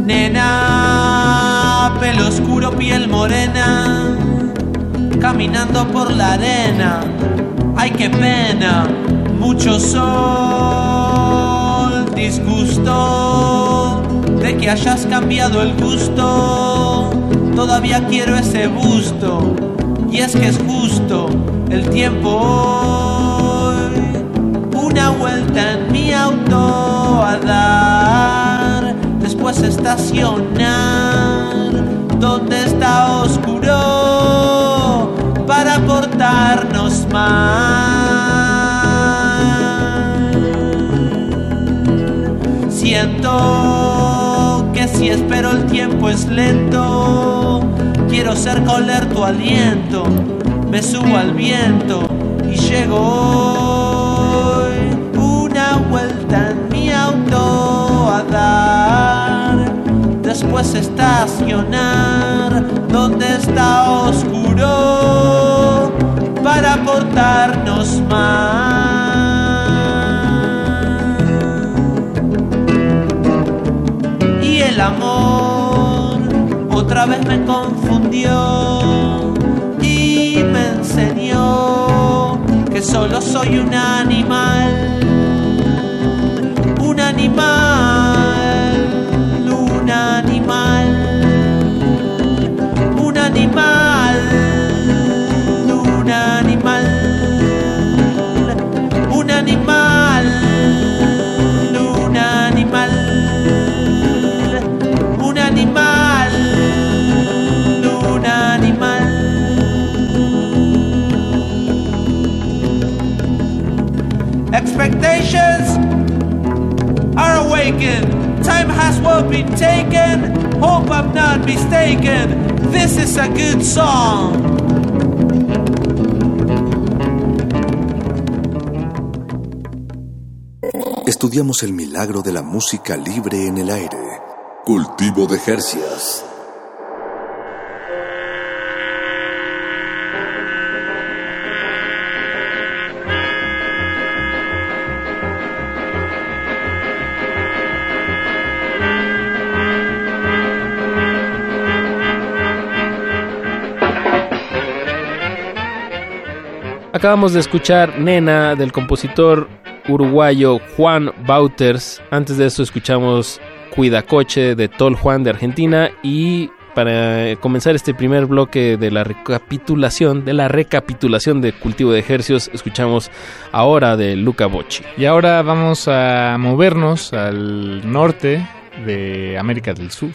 Nena, pelo oscuro, piel morena, caminando por la arena. Ay, qué pena, mucho sol, disgusto de que hayas cambiado el gusto. Todavía quiero ese busto, y es que es justo el tiempo hoy. Una vuelta en mi auto a dar, después estacionar. Donde está oscuro para portarnos mal? Siento que si espero el tiempo es lento. Quiero ser coler tu aliento. Me subo al viento y llego hoy. Una vuelta en mi auto a dar. Después estacionar donde está oscuro para portarnos mal. Amor otra vez me confundió y me enseñó que solo soy un animal, un animal, Expectations are awakened. Time has well been taken. Hope I'm not mistaken. This is a good song. Estudiamos el milagro de la música libre en el aire. Cultivo de Jercias. Acabamos de escuchar Nena del compositor uruguayo Juan Bauters. Antes de eso escuchamos Cuidacoche de Tol Juan de Argentina y para comenzar este primer bloque de la recapitulación, de la recapitulación de cultivo de ejercicios, escuchamos ahora de Luca Bocci. Y ahora vamos a movernos al norte de América del Sur.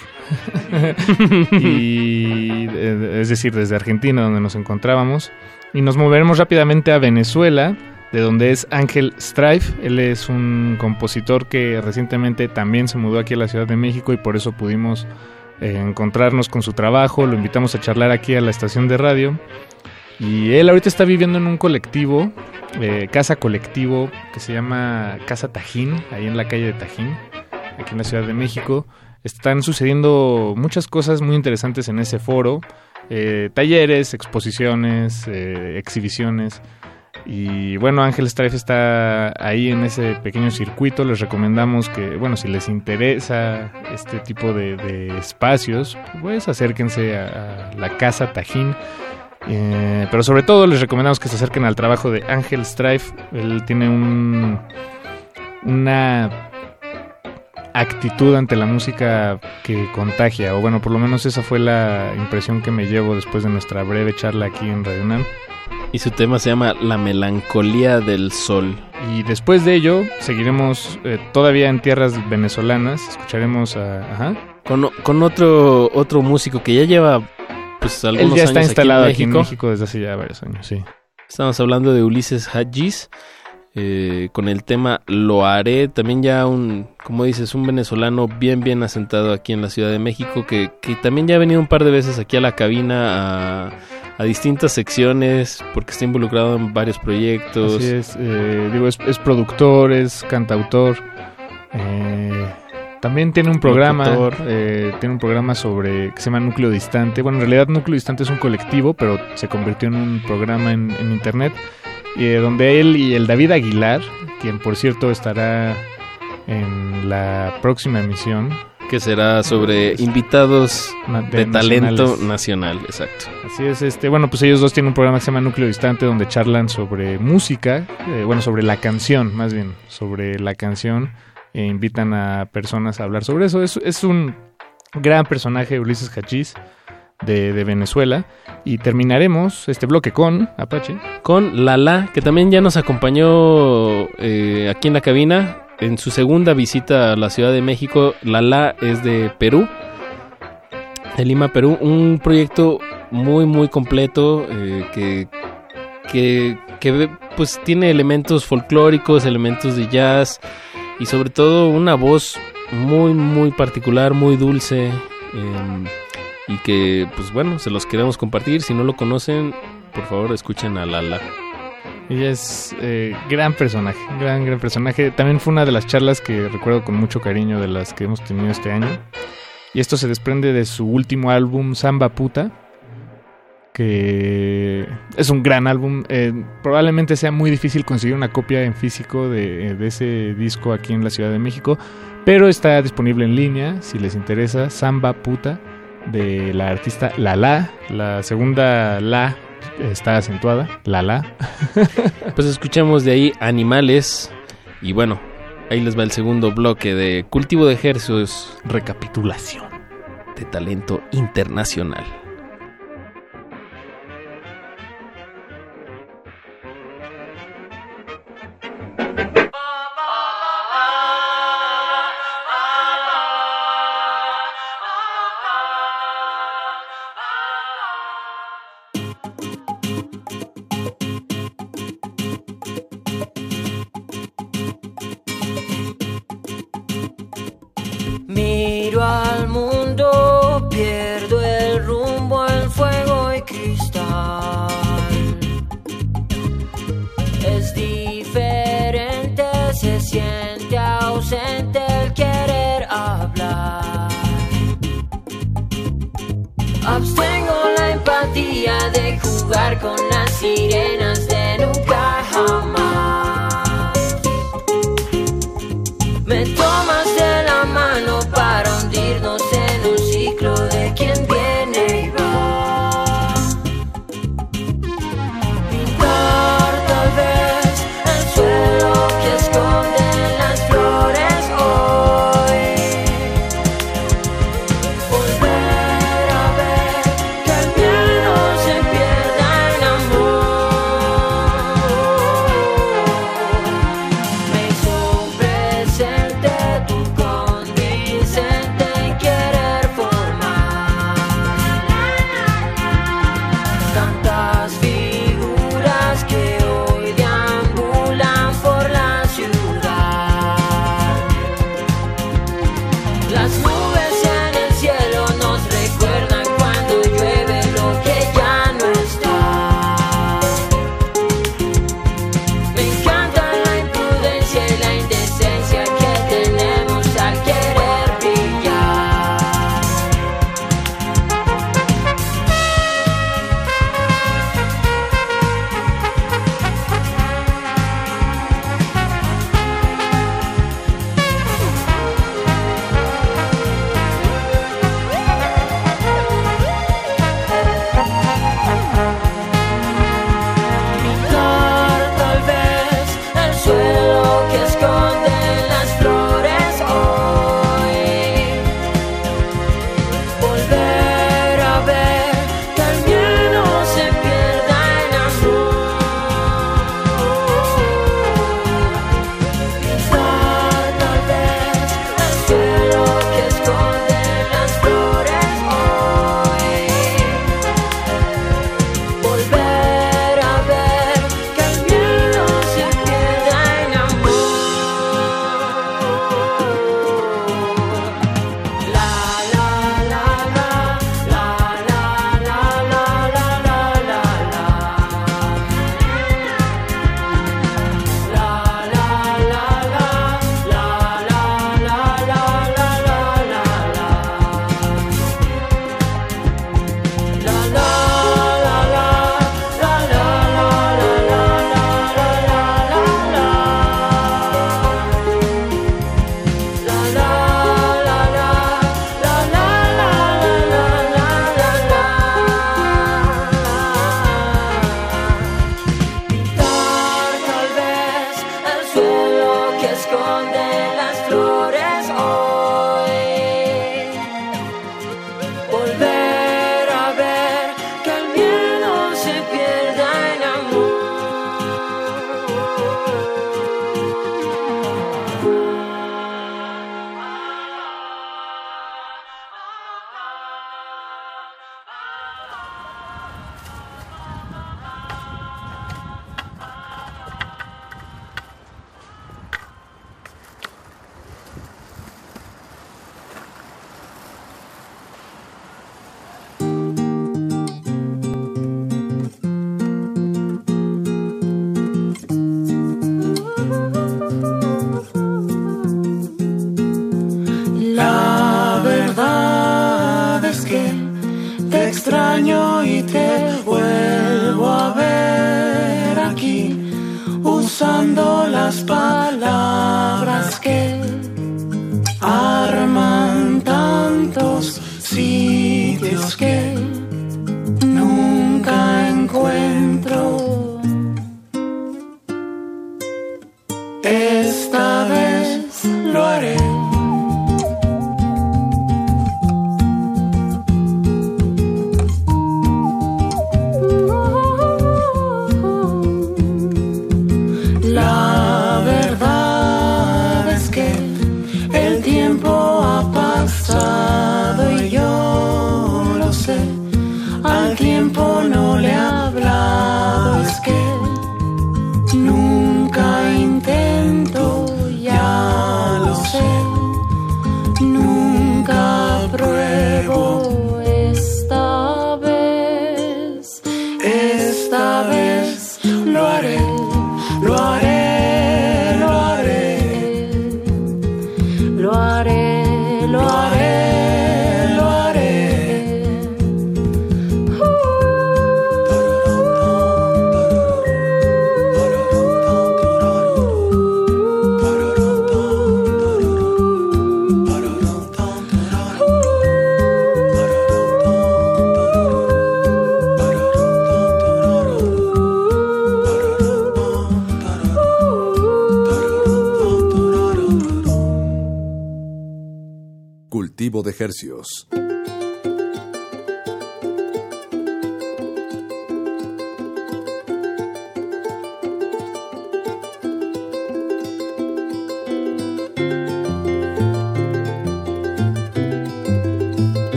y eh, es decir, desde Argentina donde nos encontrábamos y nos moveremos rápidamente a Venezuela, de donde es Ángel Strife. Él es un compositor que recientemente también se mudó aquí a la Ciudad de México y por eso pudimos eh, encontrarnos con su trabajo. Lo invitamos a charlar aquí a la estación de radio. Y él ahorita está viviendo en un colectivo, eh, casa colectivo, que se llama Casa Tajín, ahí en la calle de Tajín, aquí en la Ciudad de México. Están sucediendo muchas cosas muy interesantes en ese foro. Eh, talleres, exposiciones, eh, exhibiciones. Y bueno, Ángel Strife está ahí en ese pequeño circuito. Les recomendamos que, bueno, si les interesa este tipo de, de espacios, pues acérquense a, a la Casa Tajín. Eh, pero sobre todo les recomendamos que se acerquen al trabajo de Ángel Strife. Él tiene un, una actitud ante la música que contagia, o bueno, por lo menos esa fue la impresión que me llevo después de nuestra breve charla aquí en Radio UNAM. Y su tema se llama La melancolía del sol. Y después de ello, seguiremos eh, todavía en tierras venezolanas, escucharemos a... Ajá. Con, con otro, otro músico que ya lleva pues algunos Él ya está años instalado aquí aquí en en México. México desde hace ya varios años, sí. Estamos hablando de Ulises Hadjis eh, con el tema Lo haré. También ya un, como dices, un venezolano bien, bien asentado aquí en la Ciudad de México que, que también ya ha venido un par de veces aquí a la cabina a, a distintas secciones porque está involucrado en varios proyectos. Así es, eh, digo, es, es productor, es cantautor. eh, También tiene un programa, eh, tiene un programa sobre que se llama Núcleo Distante. Bueno, en realidad Núcleo Distante es un colectivo, pero se convirtió en un programa en, en internet, eh, donde él y el David Aguilar, quien por cierto estará en la próxima emisión, Que será sobre invitados de, de talento nacional, exacto. Así es, este, bueno, pues ellos dos tienen un programa que se llama Núcleo Distante donde charlan sobre música, eh, bueno, sobre la canción, más bien, sobre la canción, e invitan a personas a hablar sobre eso. Es, es un gran personaje, Ulises Hachís, de, Venezuela. Y terminaremos este bloque con Apache. Con Lala, que también ya nos acompañó eh, aquí en la cabina en su segunda visita a la Ciudad de México. Lala es de Perú, de Lima, Perú. Un proyecto muy, muy completo eh, que, que, que pues tiene elementos folclóricos, elementos de jazz y sobre todo una voz muy, muy particular, muy dulce. em, y que, pues bueno, se los queremos compartir. Si no lo conocen, por favor, escuchen a Lala. Ella es eh, gran personaje, gran, gran personaje. También fue una de las charlas que recuerdo con mucho cariño de las que hemos tenido este año. Y esto se desprende de su último álbum, Samba Puta, que es un gran álbum. Eh, probablemente sea muy difícil conseguir una copia en físico de, de ese disco aquí en la Ciudad de México, pero está disponible en línea si les interesa. Samba Puta de la artista Lala. La segunda La está acentuada, Lala. Pues escuchamos de ahí Animales. Y bueno, ahí les va el segundo bloque de Cultivo de Ejercicios. Recapitulación de talento internacional. Ausente el querer hablar. Abstengo la empatía de jugar con las sirenas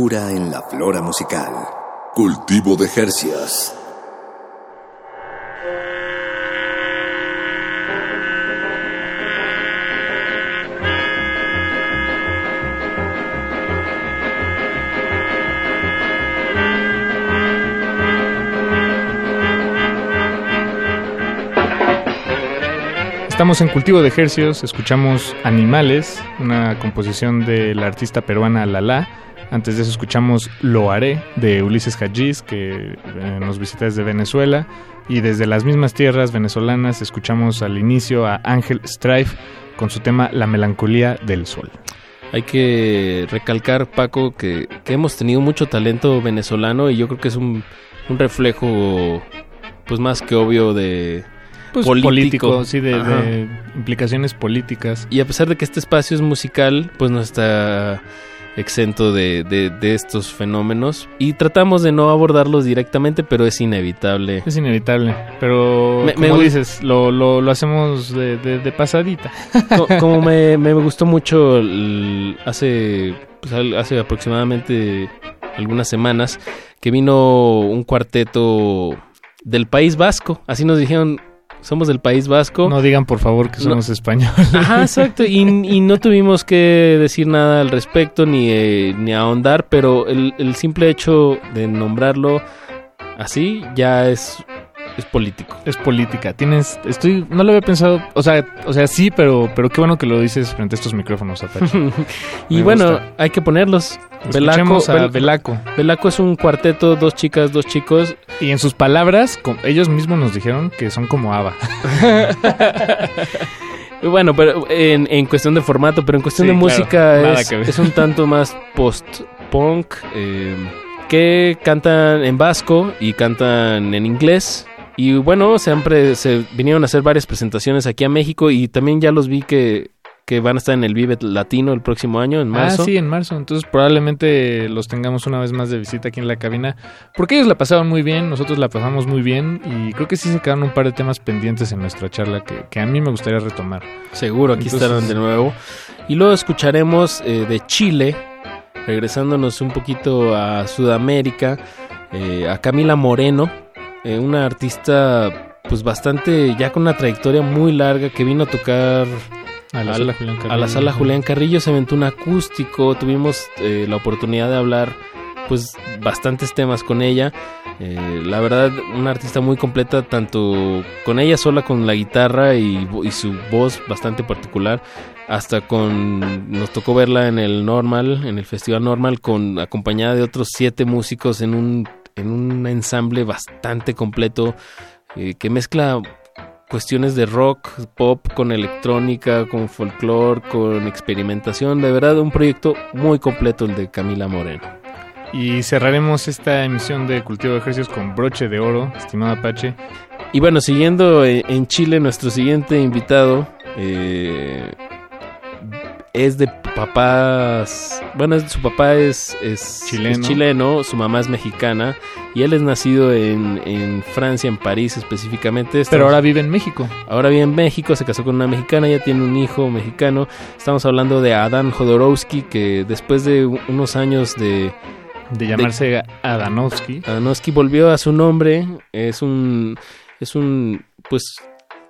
en la flora musical. Cultivo de Jercias. Estamos en Cultivo de Ejercios, escuchamos Animales, una composición de la artista peruana Lala, antes de eso escuchamos Lo haré de Ulises Hajiz, que eh, nos visita desde Venezuela. Y desde las mismas tierras venezolanas escuchamos al inicio a Ángel Strife con su tema La melancolía del sol. Hay que recalcar, Paco, que, que hemos tenido mucho talento venezolano y yo creo que es un, un reflejo pues más que obvio de Pues político, sí, de, implicaciones políticas. Y a pesar de que este espacio es musical, pues no está exento de, de- de estos fenómenos. Y tratamos de no abordarlos directamente, pero es inevitable. Es inevitable, pero Me- como me dices, lo, lo, lo hacemos de, de- pasadita. Co- Como me, me gustó mucho el- hace, pues, hace aproximadamente algunas semanas que vino un cuarteto del País Vasco. Así nos dijeron, somos del País Vasco. No digan por favor que No. somos españoles. Ajá, exacto. Y, y no tuvimos que decir nada al respecto ni, eh, ni ahondar, pero el, el simple hecho de nombrarlo así ya es, es político. Es política. Tienes, estoy, no lo había pensado, o sea, o sea, sí, pero, pero qué bueno que lo dices frente a estos micrófonos, Apache. y Me bueno, gusta. hay que ponerlos. Escuchemos a Bel- Belaco. Belaco es un cuarteto, dos chicas, dos chicos. Y en sus palabras, ellos mismos nos dijeron que son como ABBA. Bueno, pero en, en cuestión de formato, pero en cuestión Sí, de claro, música es, es un tanto más post-punk, eh, que cantan en vasco y cantan en inglés. Y bueno, siempre se vinieron a hacer varias presentaciones aquí a México y también ya los vi que, que van a estar en el Vive Latino el próximo año, en marzo. Ah, sí, en marzo. Entonces probablemente los tengamos una vez más de visita aquí en la cabina. Porque ellos la pasaron muy bien, nosotros la pasamos muy bien. Y creo que sí se quedaron un par de temas pendientes en nuestra charla que, que a mí me gustaría retomar. Seguro, aquí Entonces- estarán de nuevo. Y luego escucharemos eh, de Chile, regresándonos un poquito a Sudamérica, eh, a Camila Moreno, eh, una artista pues bastante, ya con una trayectoria muy larga que vino a tocar A la al- sala Julián Carrillo. a la sala Julián Carrillo, se aventó un acústico, tuvimos eh, la oportunidad de hablar pues bastantes temas con ella. Eh, la verdad, una artista muy completa, tanto con ella sola con la guitarra y, y su voz bastante particular, hasta con nos tocó verla en el Normal, en el Festival Normal, con acompañada de otros siete músicos en un en un ensamble bastante completo eh, que mezcla cuestiones de rock, pop con electrónica, con folclore, con experimentación. De verdad, un proyecto muy completo el de Camila Moreno. Y cerraremos esta emisión de Cultivo de Ejercicios con broche de oro, estimado Apache. Y bueno, siguiendo en Chile, nuestro siguiente invitado eh, es de papás. Bueno, su papá es, es, Chileno. es chileno, su mamá es mexicana y él es nacido en, en Francia, en París específicamente. Pero ahora vive en México. Ahora vive en México, se casó con una mexicana, ya tiene un hijo mexicano. Estamos hablando de Adán Jodorowsky, que después de unos años de... De llamarse Adanovsky. Adanovsky volvió a su nombre, es un... Es un... Pues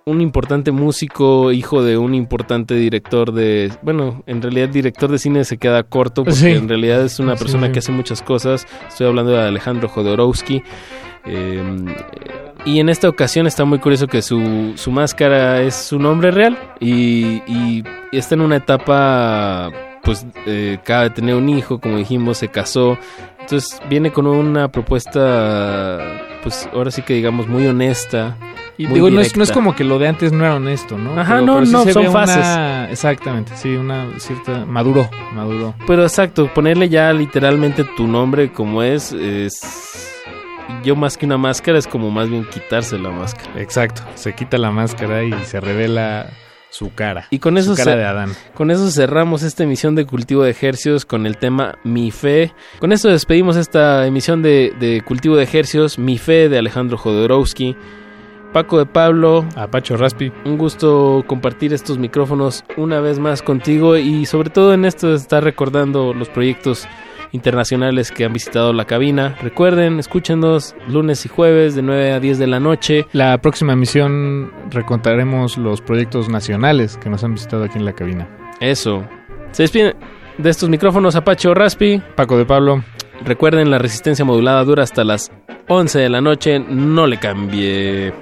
un importante músico, hijo de un importante director de... Bueno, en realidad director de cine se queda corto porque Sí. en realidad es una persona sí. que hace muchas cosas. Estoy hablando de Alejandro Jodorowsky. Eh, y en esta ocasión está muy curioso que su, su máscara es su nombre real y, y está en una etapa, pues eh, acaba de tener un hijo, como dijimos, se casó. Entonces viene con una propuesta, pues ahora sí que digamos muy honesta. Y muy digo, no es, no es directa. como que lo de antes no era honesto, ¿no? Ajá, no, sí no, se son ve una- fases. Exactamente, sí, una cierta... Maduró, maduró. Pero exacto, ponerle ya literalmente tu nombre como es, es... Yo más que una máscara es como más bien quitarse la máscara. Exacto, se quita la máscara y se revela su cara. Y con eso, su cara de Adán. con eso cerramos esta emisión de Cultivo de Ejercios con el tema Mi Fe. Con eso despedimos esta emisión de, de Cultivo de Ejercios, Mi Fe de Alejandro Jodorowsky. Paco de Pablo. Apacho Raspi. Un gusto compartir estos micrófonos una vez más contigo y sobre todo en esto estar recordando los proyectos internacionales que han visitado la cabina. Recuerden, escúchenos lunes y jueves de 9 a 10 de la noche. La próxima emisión recontaremos los proyectos nacionales que nos han visitado aquí en la cabina. Eso. Se despiden de estos micrófonos Apache o Raspi. Paco de Pablo. Recuerden, la resistencia modulada dura hasta las 11 de la noche. No le cambie.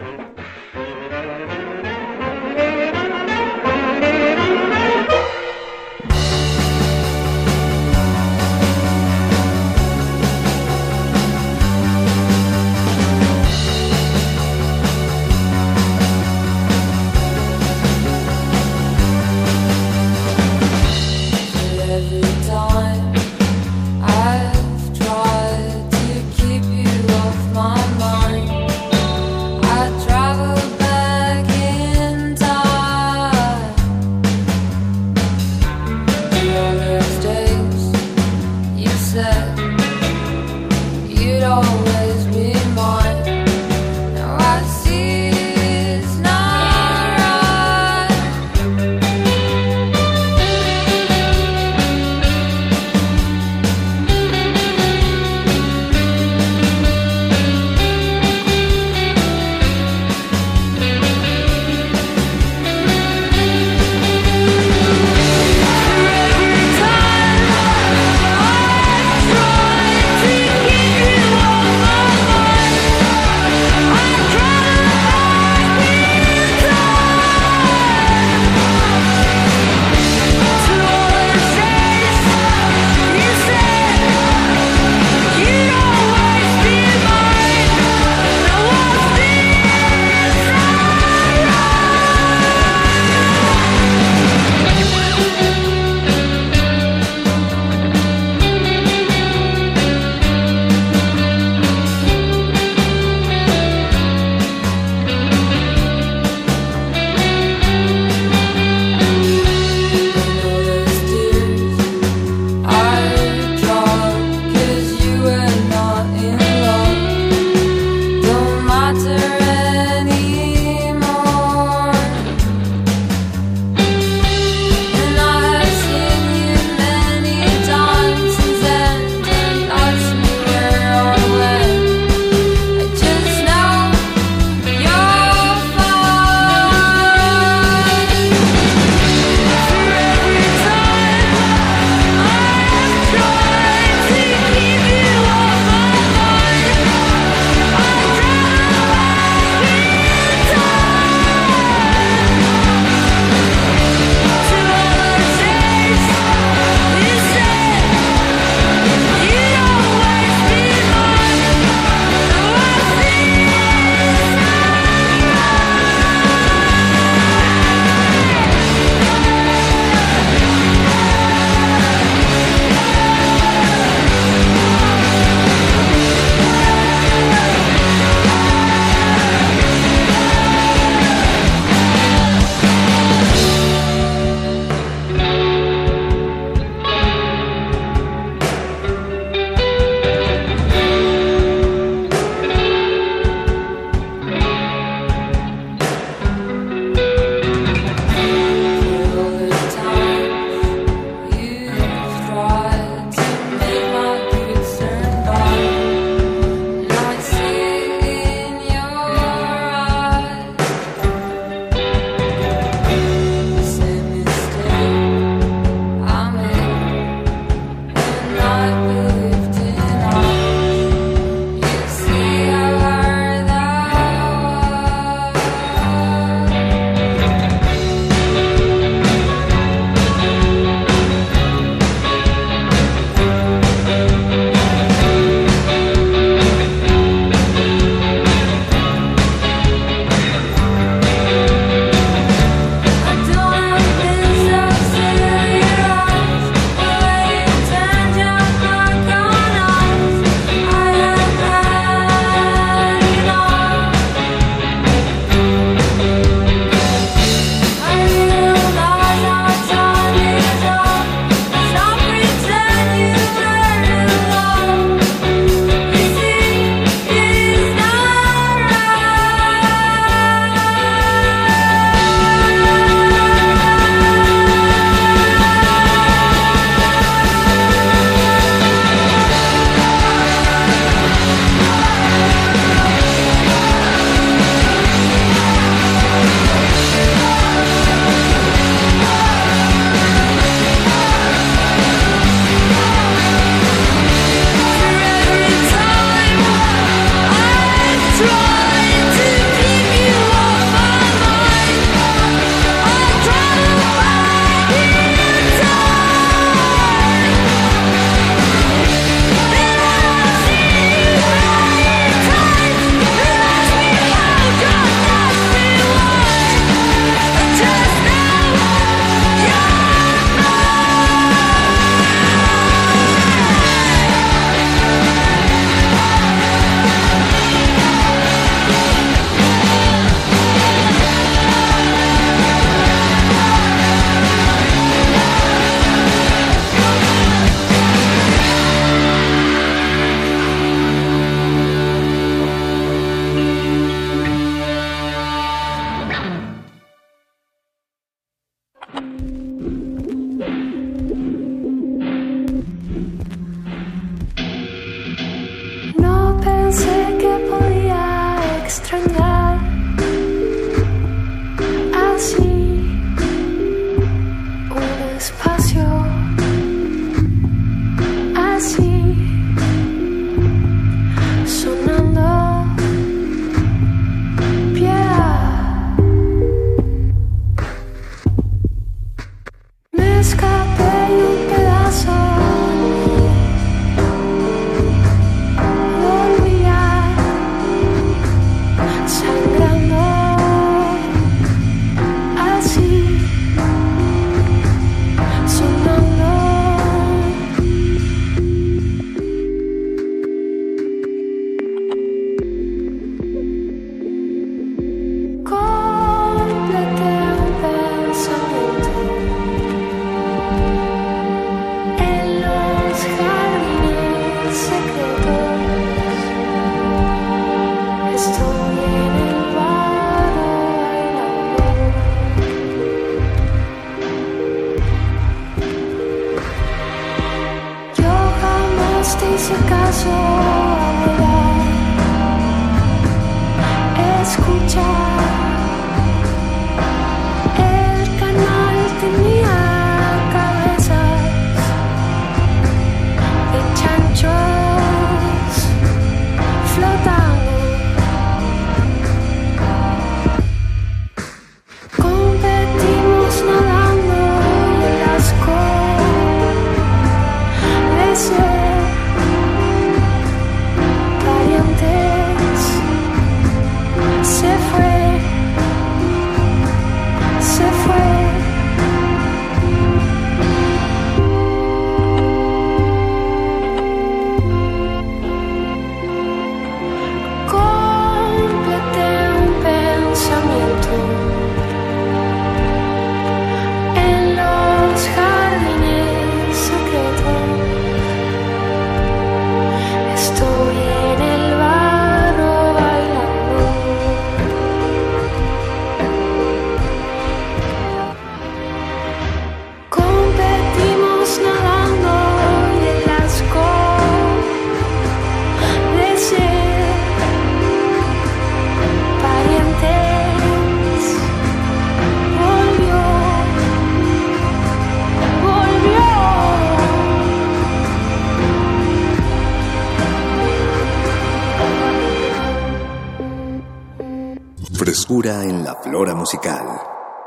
frescura en la flora musical.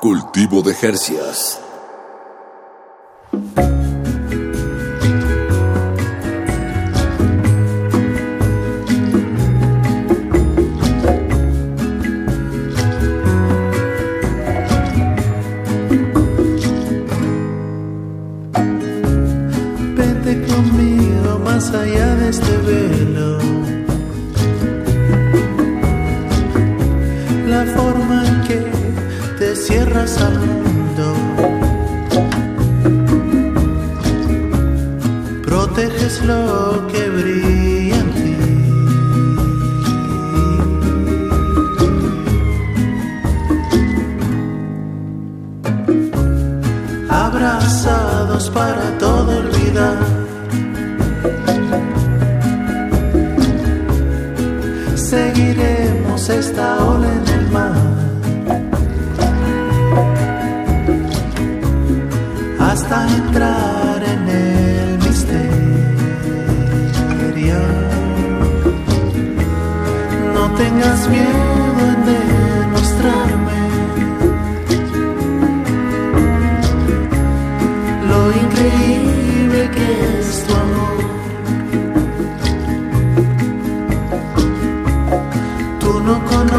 Cultivo de Hercias. কোনো কোনো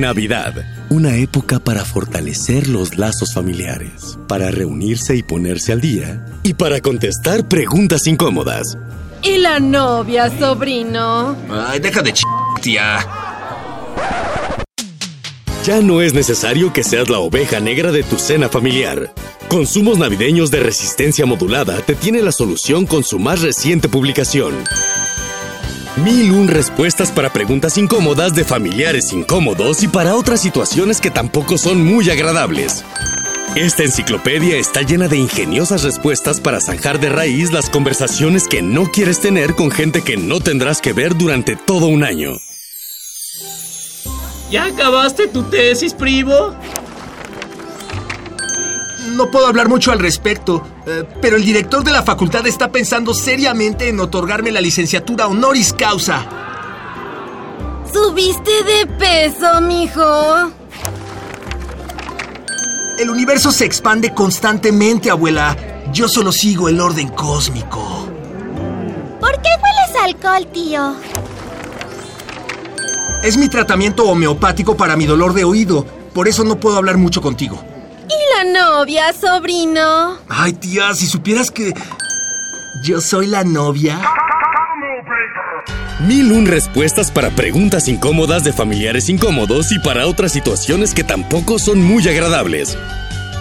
Navidad, una época para fortalecer los lazos familiares, para reunirse y ponerse al día, y para contestar preguntas incómodas. ¿Y la novia, sobrino? Ay, deja de ch... tía. Ya no es necesario que seas la oveja negra de tu cena familiar. Consumos navideños de resistencia modulada te tiene la solución con su más reciente publicación. Mil un respuestas para preguntas incómodas de familiares incómodos y para otras situaciones que tampoco son muy agradables. Esta enciclopedia está llena de ingeniosas respuestas para zanjar de raíz las conversaciones que no quieres tener con gente que no tendrás que ver durante todo un año. ¿Ya acabaste tu tesis, primo? No puedo hablar mucho al respecto, pero el director de la facultad está pensando seriamente en otorgarme la licenciatura honoris causa. ¿Subiste de peso, mijo? El universo se expande constantemente, abuela. Yo solo sigo el orden cósmico. ¿Por qué hueles alcohol, tío? Es mi tratamiento homeopático para mi dolor de oído. Por eso no puedo hablar mucho contigo. ¿Y la novia, sobrino? Ay, tía, si supieras que... Yo soy la novia. Mil un respuestas para preguntas incómodas de familiares incómodos y para otras situaciones que tampoco son muy agradables.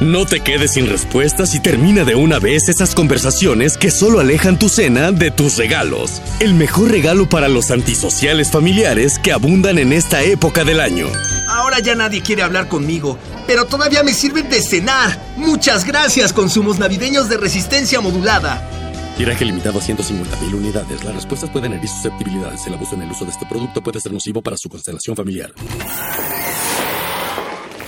No te quedes sin respuestas y termina de una vez esas conversaciones que solo alejan tu cena de tus regalos. El mejor regalo para los antisociales familiares que abundan en esta época del año. Ahora ya nadie quiere hablar conmigo, pero todavía me sirven de cenar. Muchas gracias, consumos navideños de resistencia modulada. Tiraje limitado a 150.000 unidades. Las respuestas pueden herir susceptibilidades. El abuso en el uso de este producto puede ser nocivo para su constelación familiar.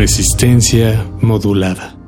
Resistencia modulada.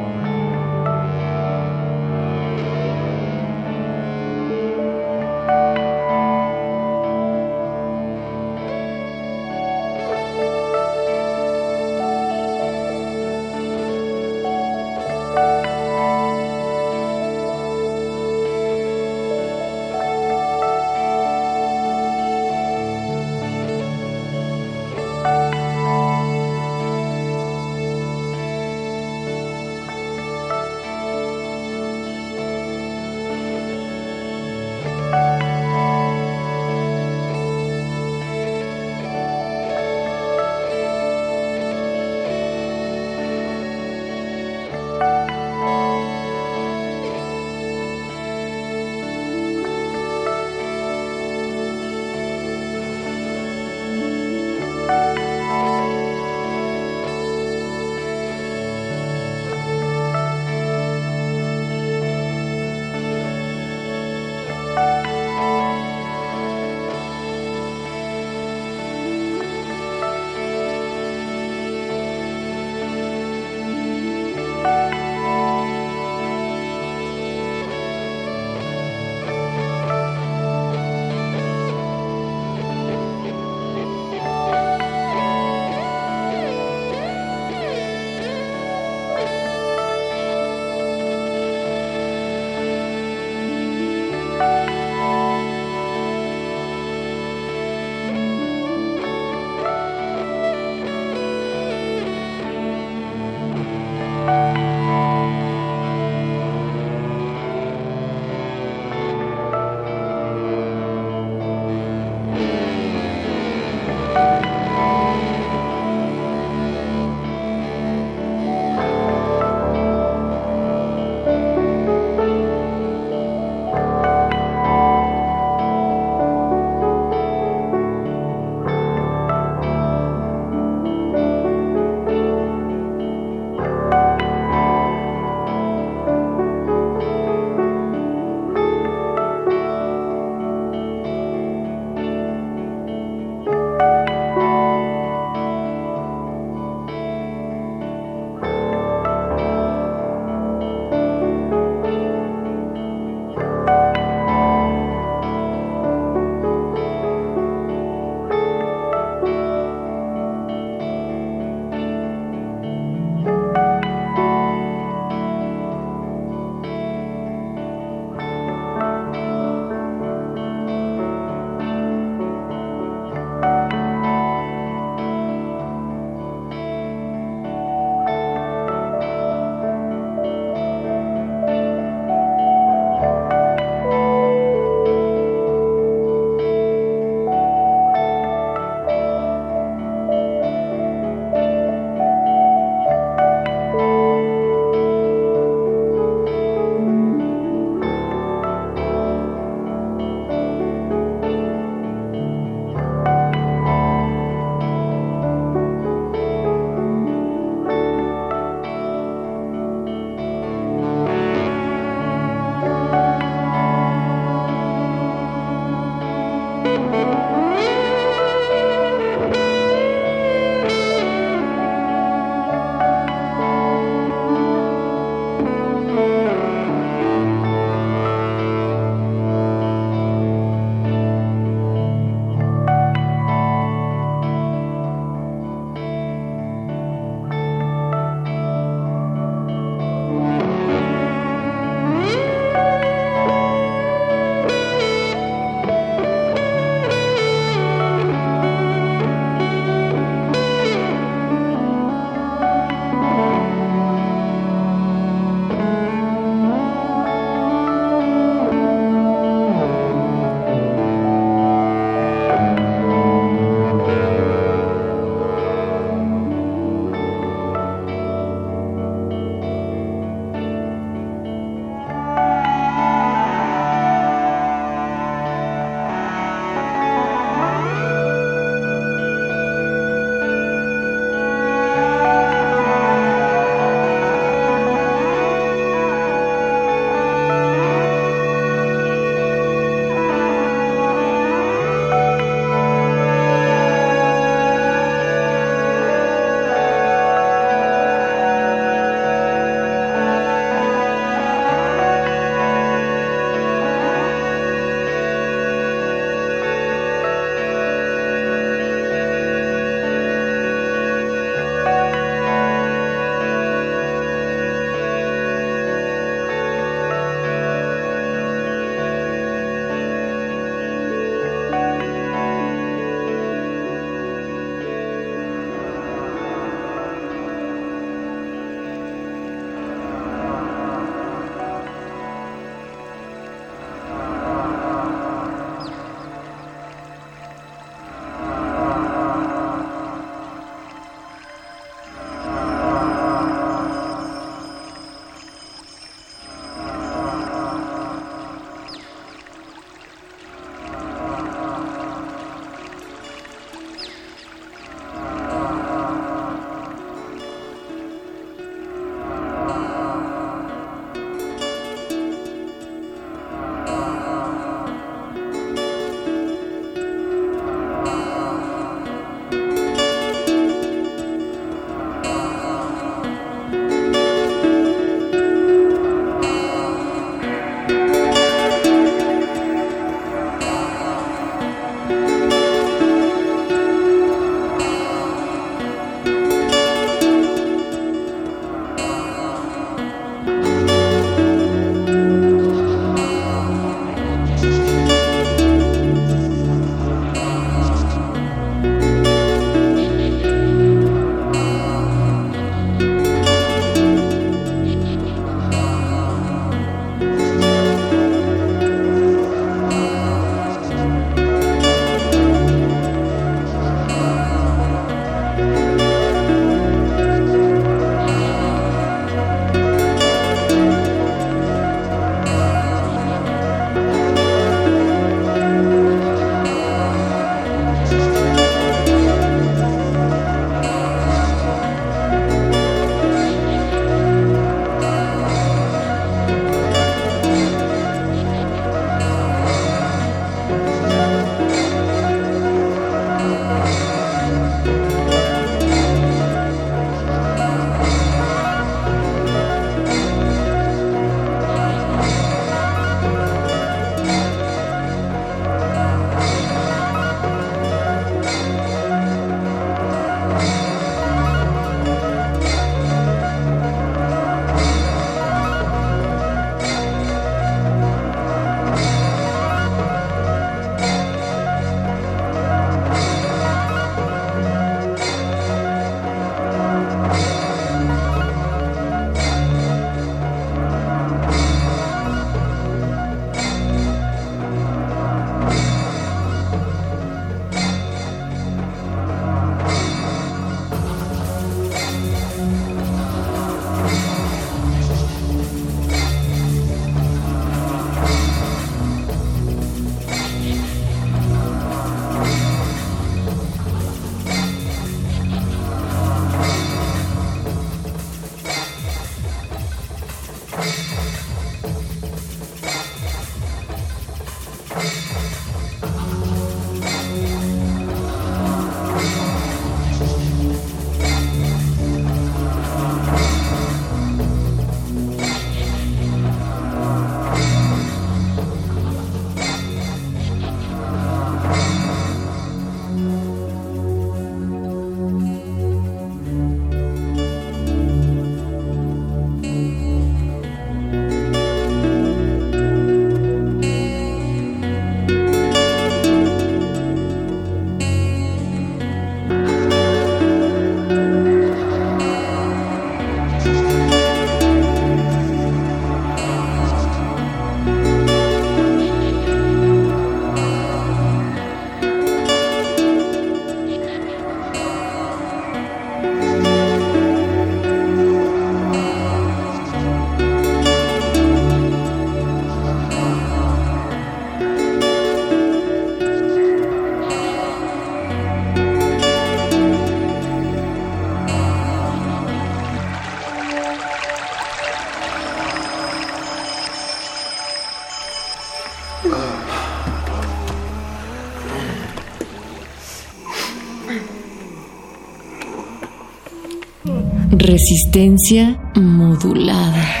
Resistencia modulada.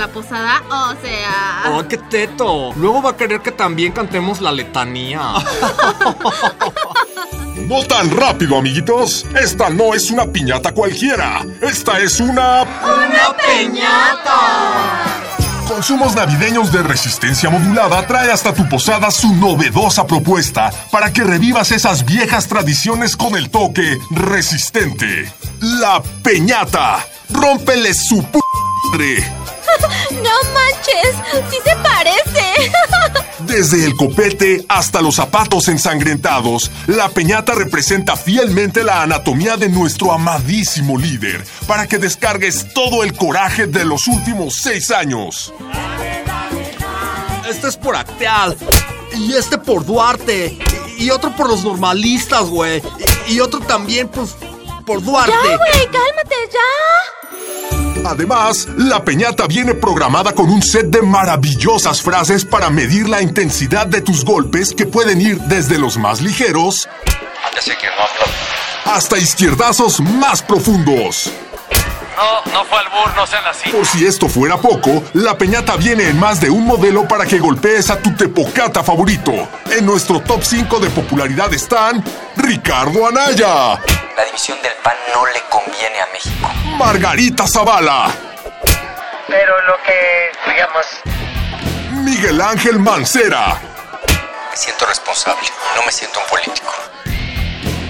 La posada? O sea... ¡Oh, qué teto! Luego va a querer que también cantemos la letanía. No tan rápido, amiguitos. Esta no es una piñata cualquiera. Esta es una... ¡Una piñata! Consumos navideños de resistencia modulada trae hasta tu posada su novedosa propuesta para que revivas esas viejas tradiciones con el toque resistente. La peñata. Rómpele su p. ¡No manches! ¡Sí se parece! Desde el copete hasta los zapatos ensangrentados, la peñata representa fielmente la anatomía de nuestro amadísimo líder, para que descargues todo el coraje de los últimos seis años. Este es por Acteal. Y este por Duarte. Y otro por los normalistas, güey. Y otro también, pues, por Duarte. Ya, güey. Además, la peñata viene programada con un set de maravillosas frases para medir la intensidad de tus golpes que pueden ir desde los más ligeros hasta izquierdazos más profundos. No, no fue albur, no sean así. Por si esto fuera poco, la peñata viene en más de un modelo para que golpees a tu tepocata favorito. En nuestro top 5 de popularidad están Ricardo Anaya, La división del pan no le conviene a México. Margarita Zavala, Pero lo que, digamos, Miguel Ángel Mancera, me siento responsable, no me siento un político.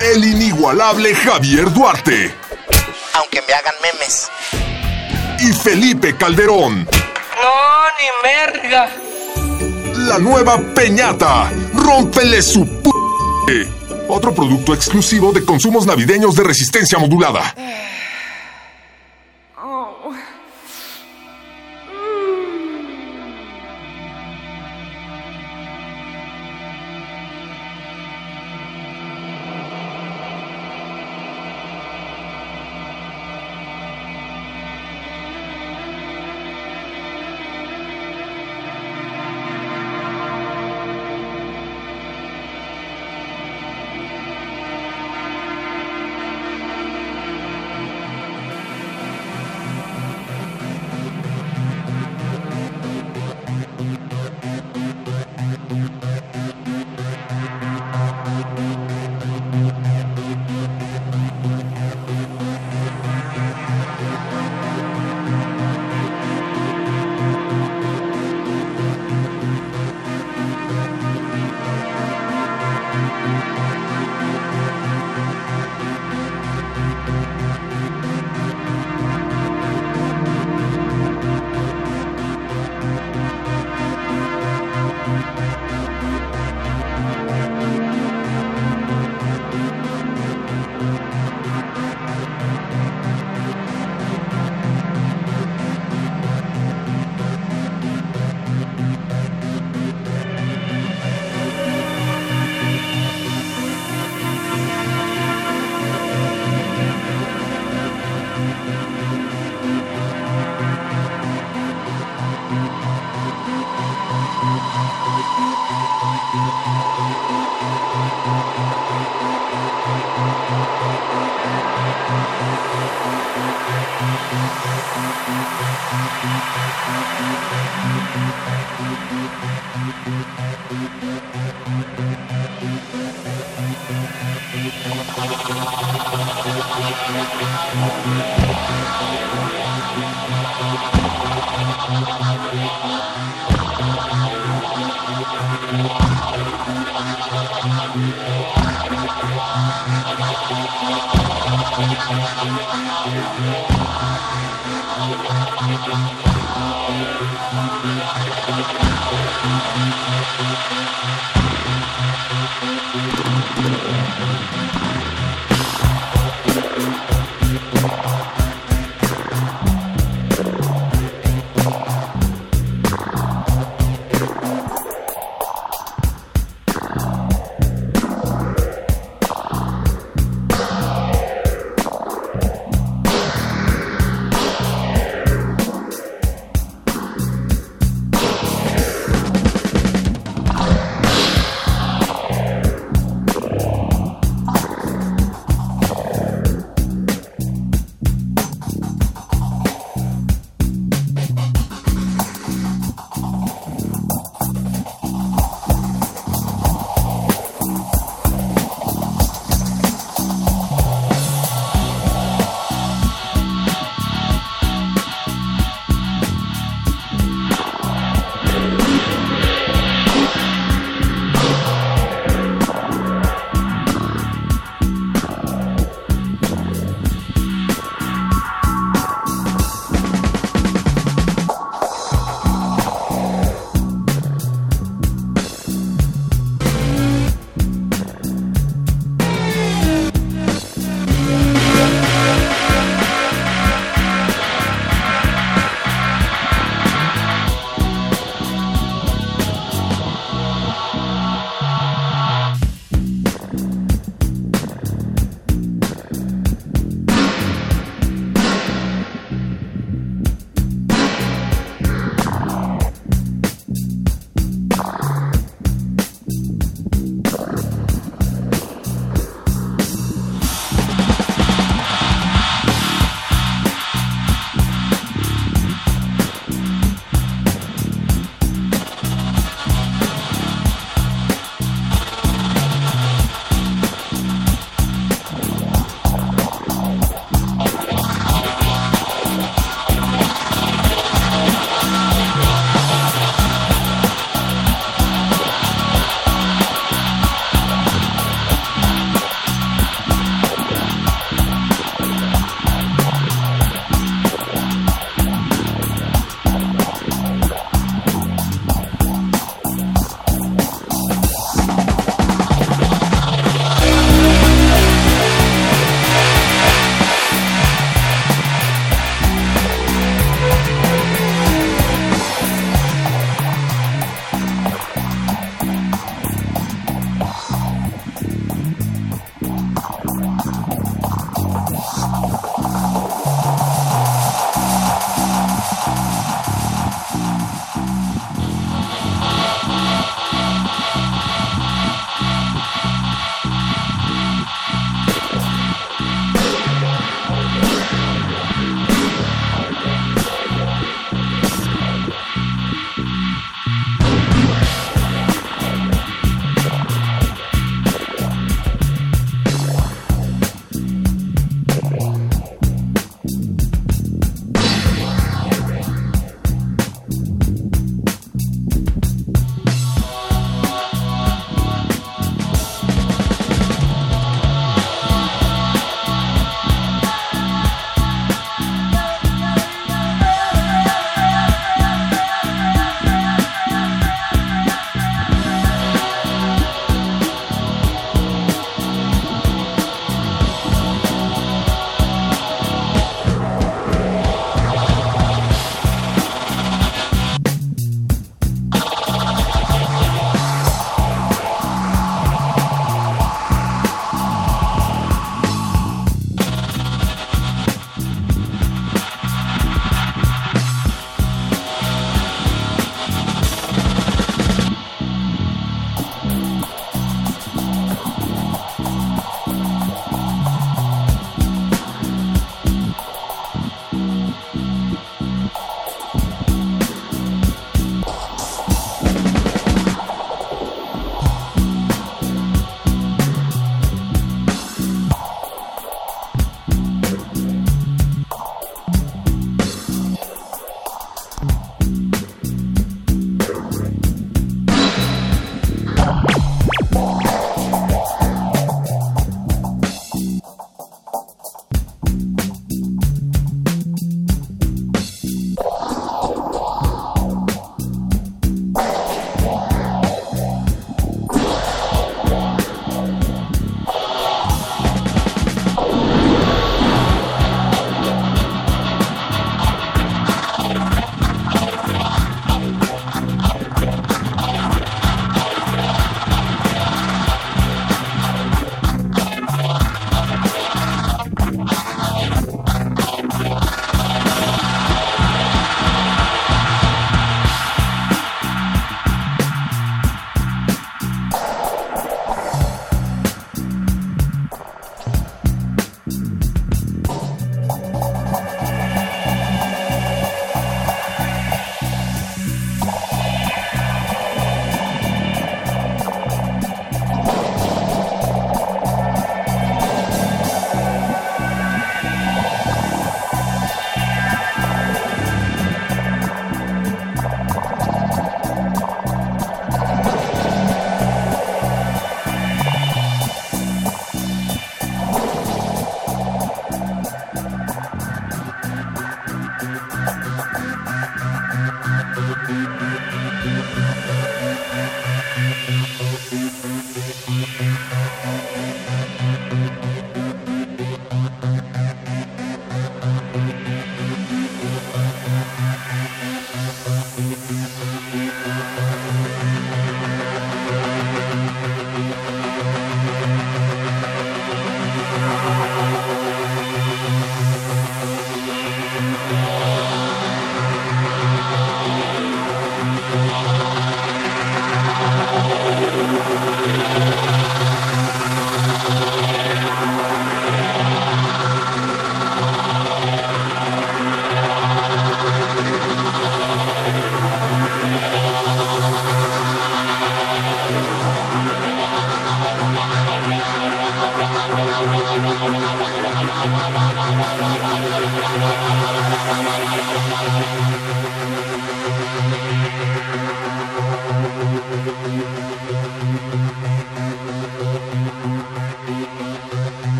el inigualable Javier Duarte Aunque me hagan memes. y Felipe Calderón. No, ni merga. La nueva Peñata. Rómpele su p. Otro producto exclusivo de consumos navideños de resistencia modulada.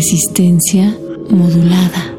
Resistencia modulada.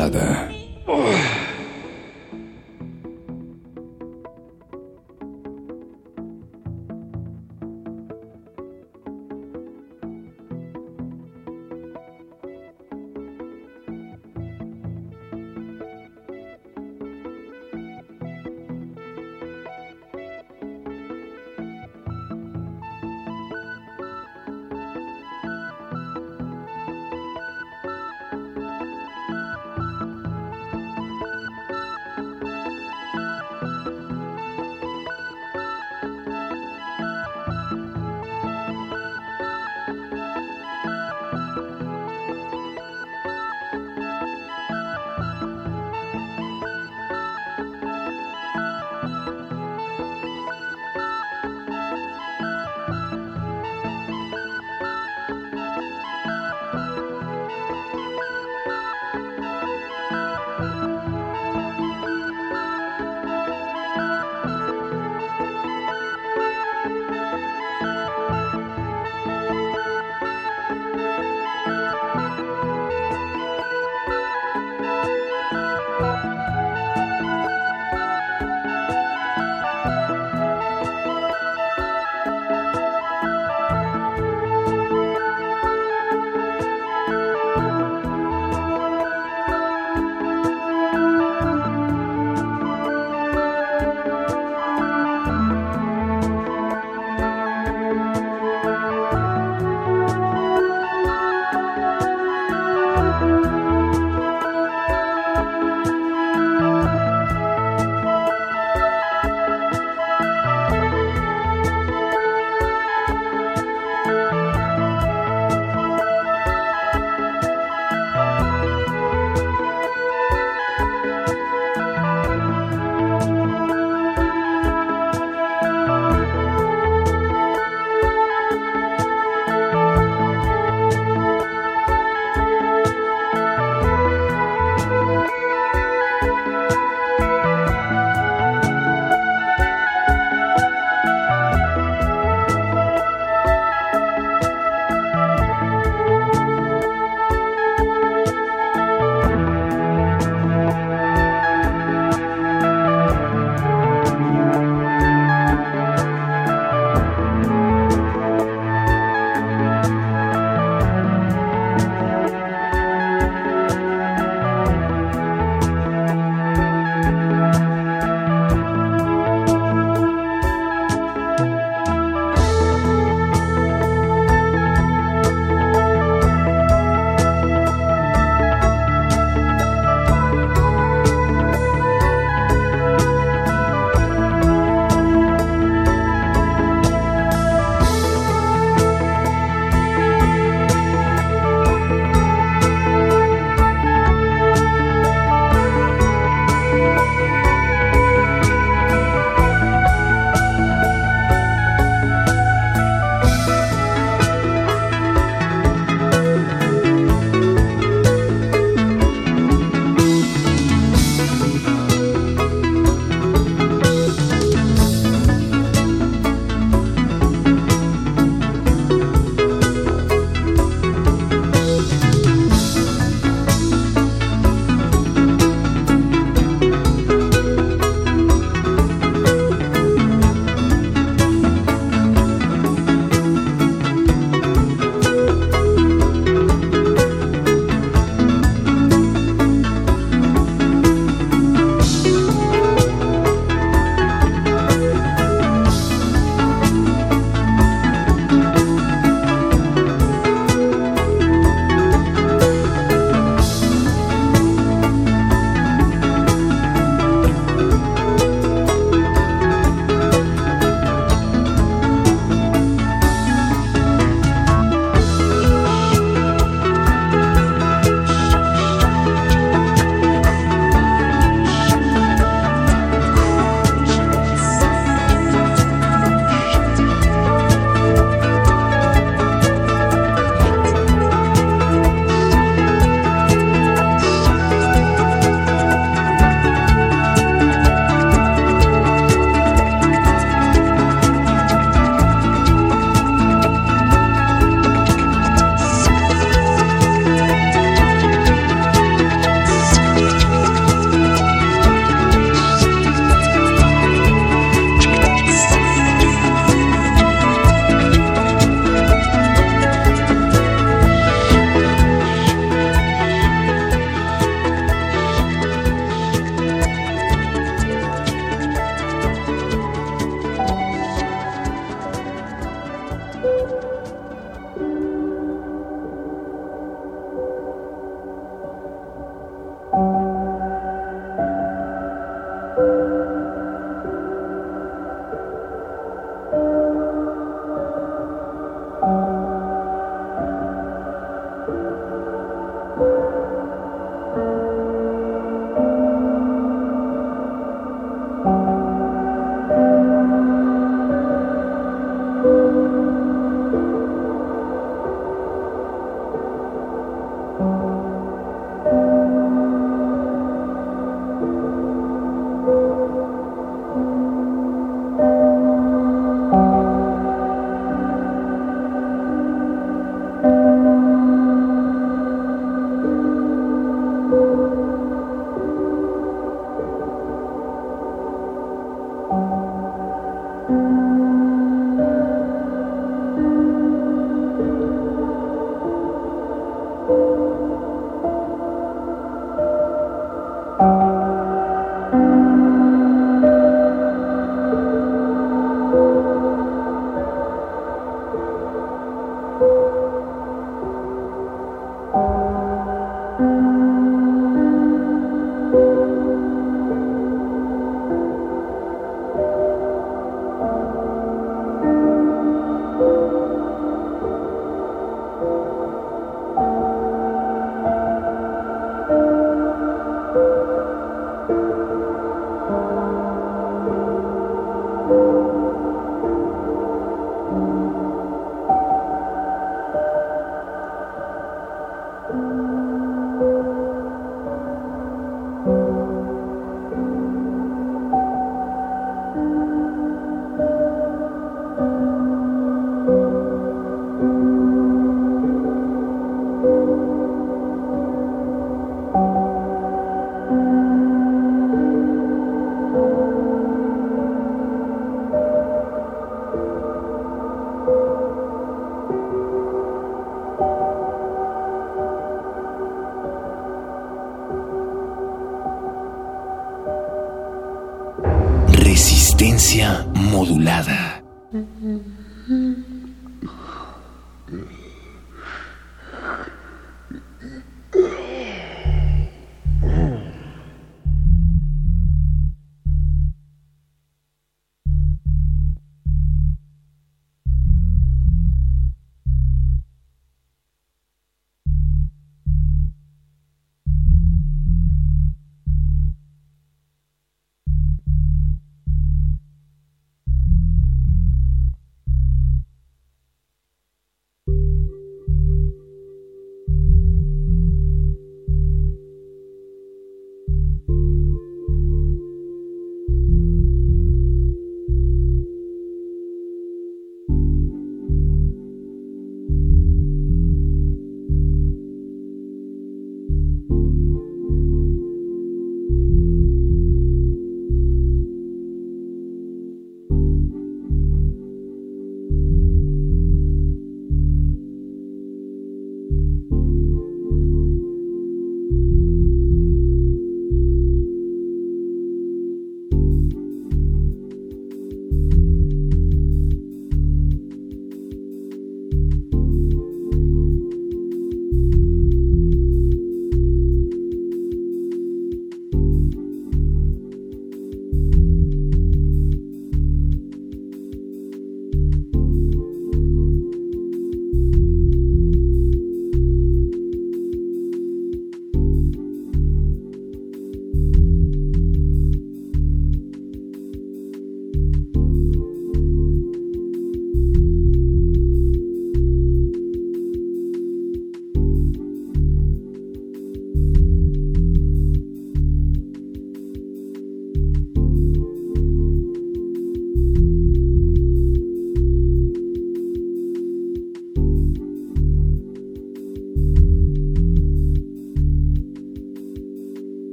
Resistencia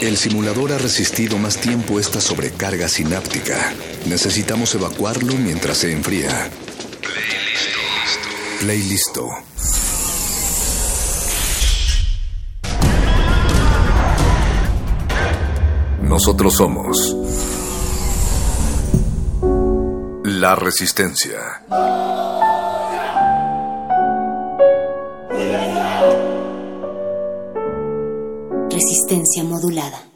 El simulador ha resistido más tiempo esta sobrecarga sináptica. Necesitamos evacuarlo mientras se enfría. Play listo. Nosotros somos la. Resistencia modulada.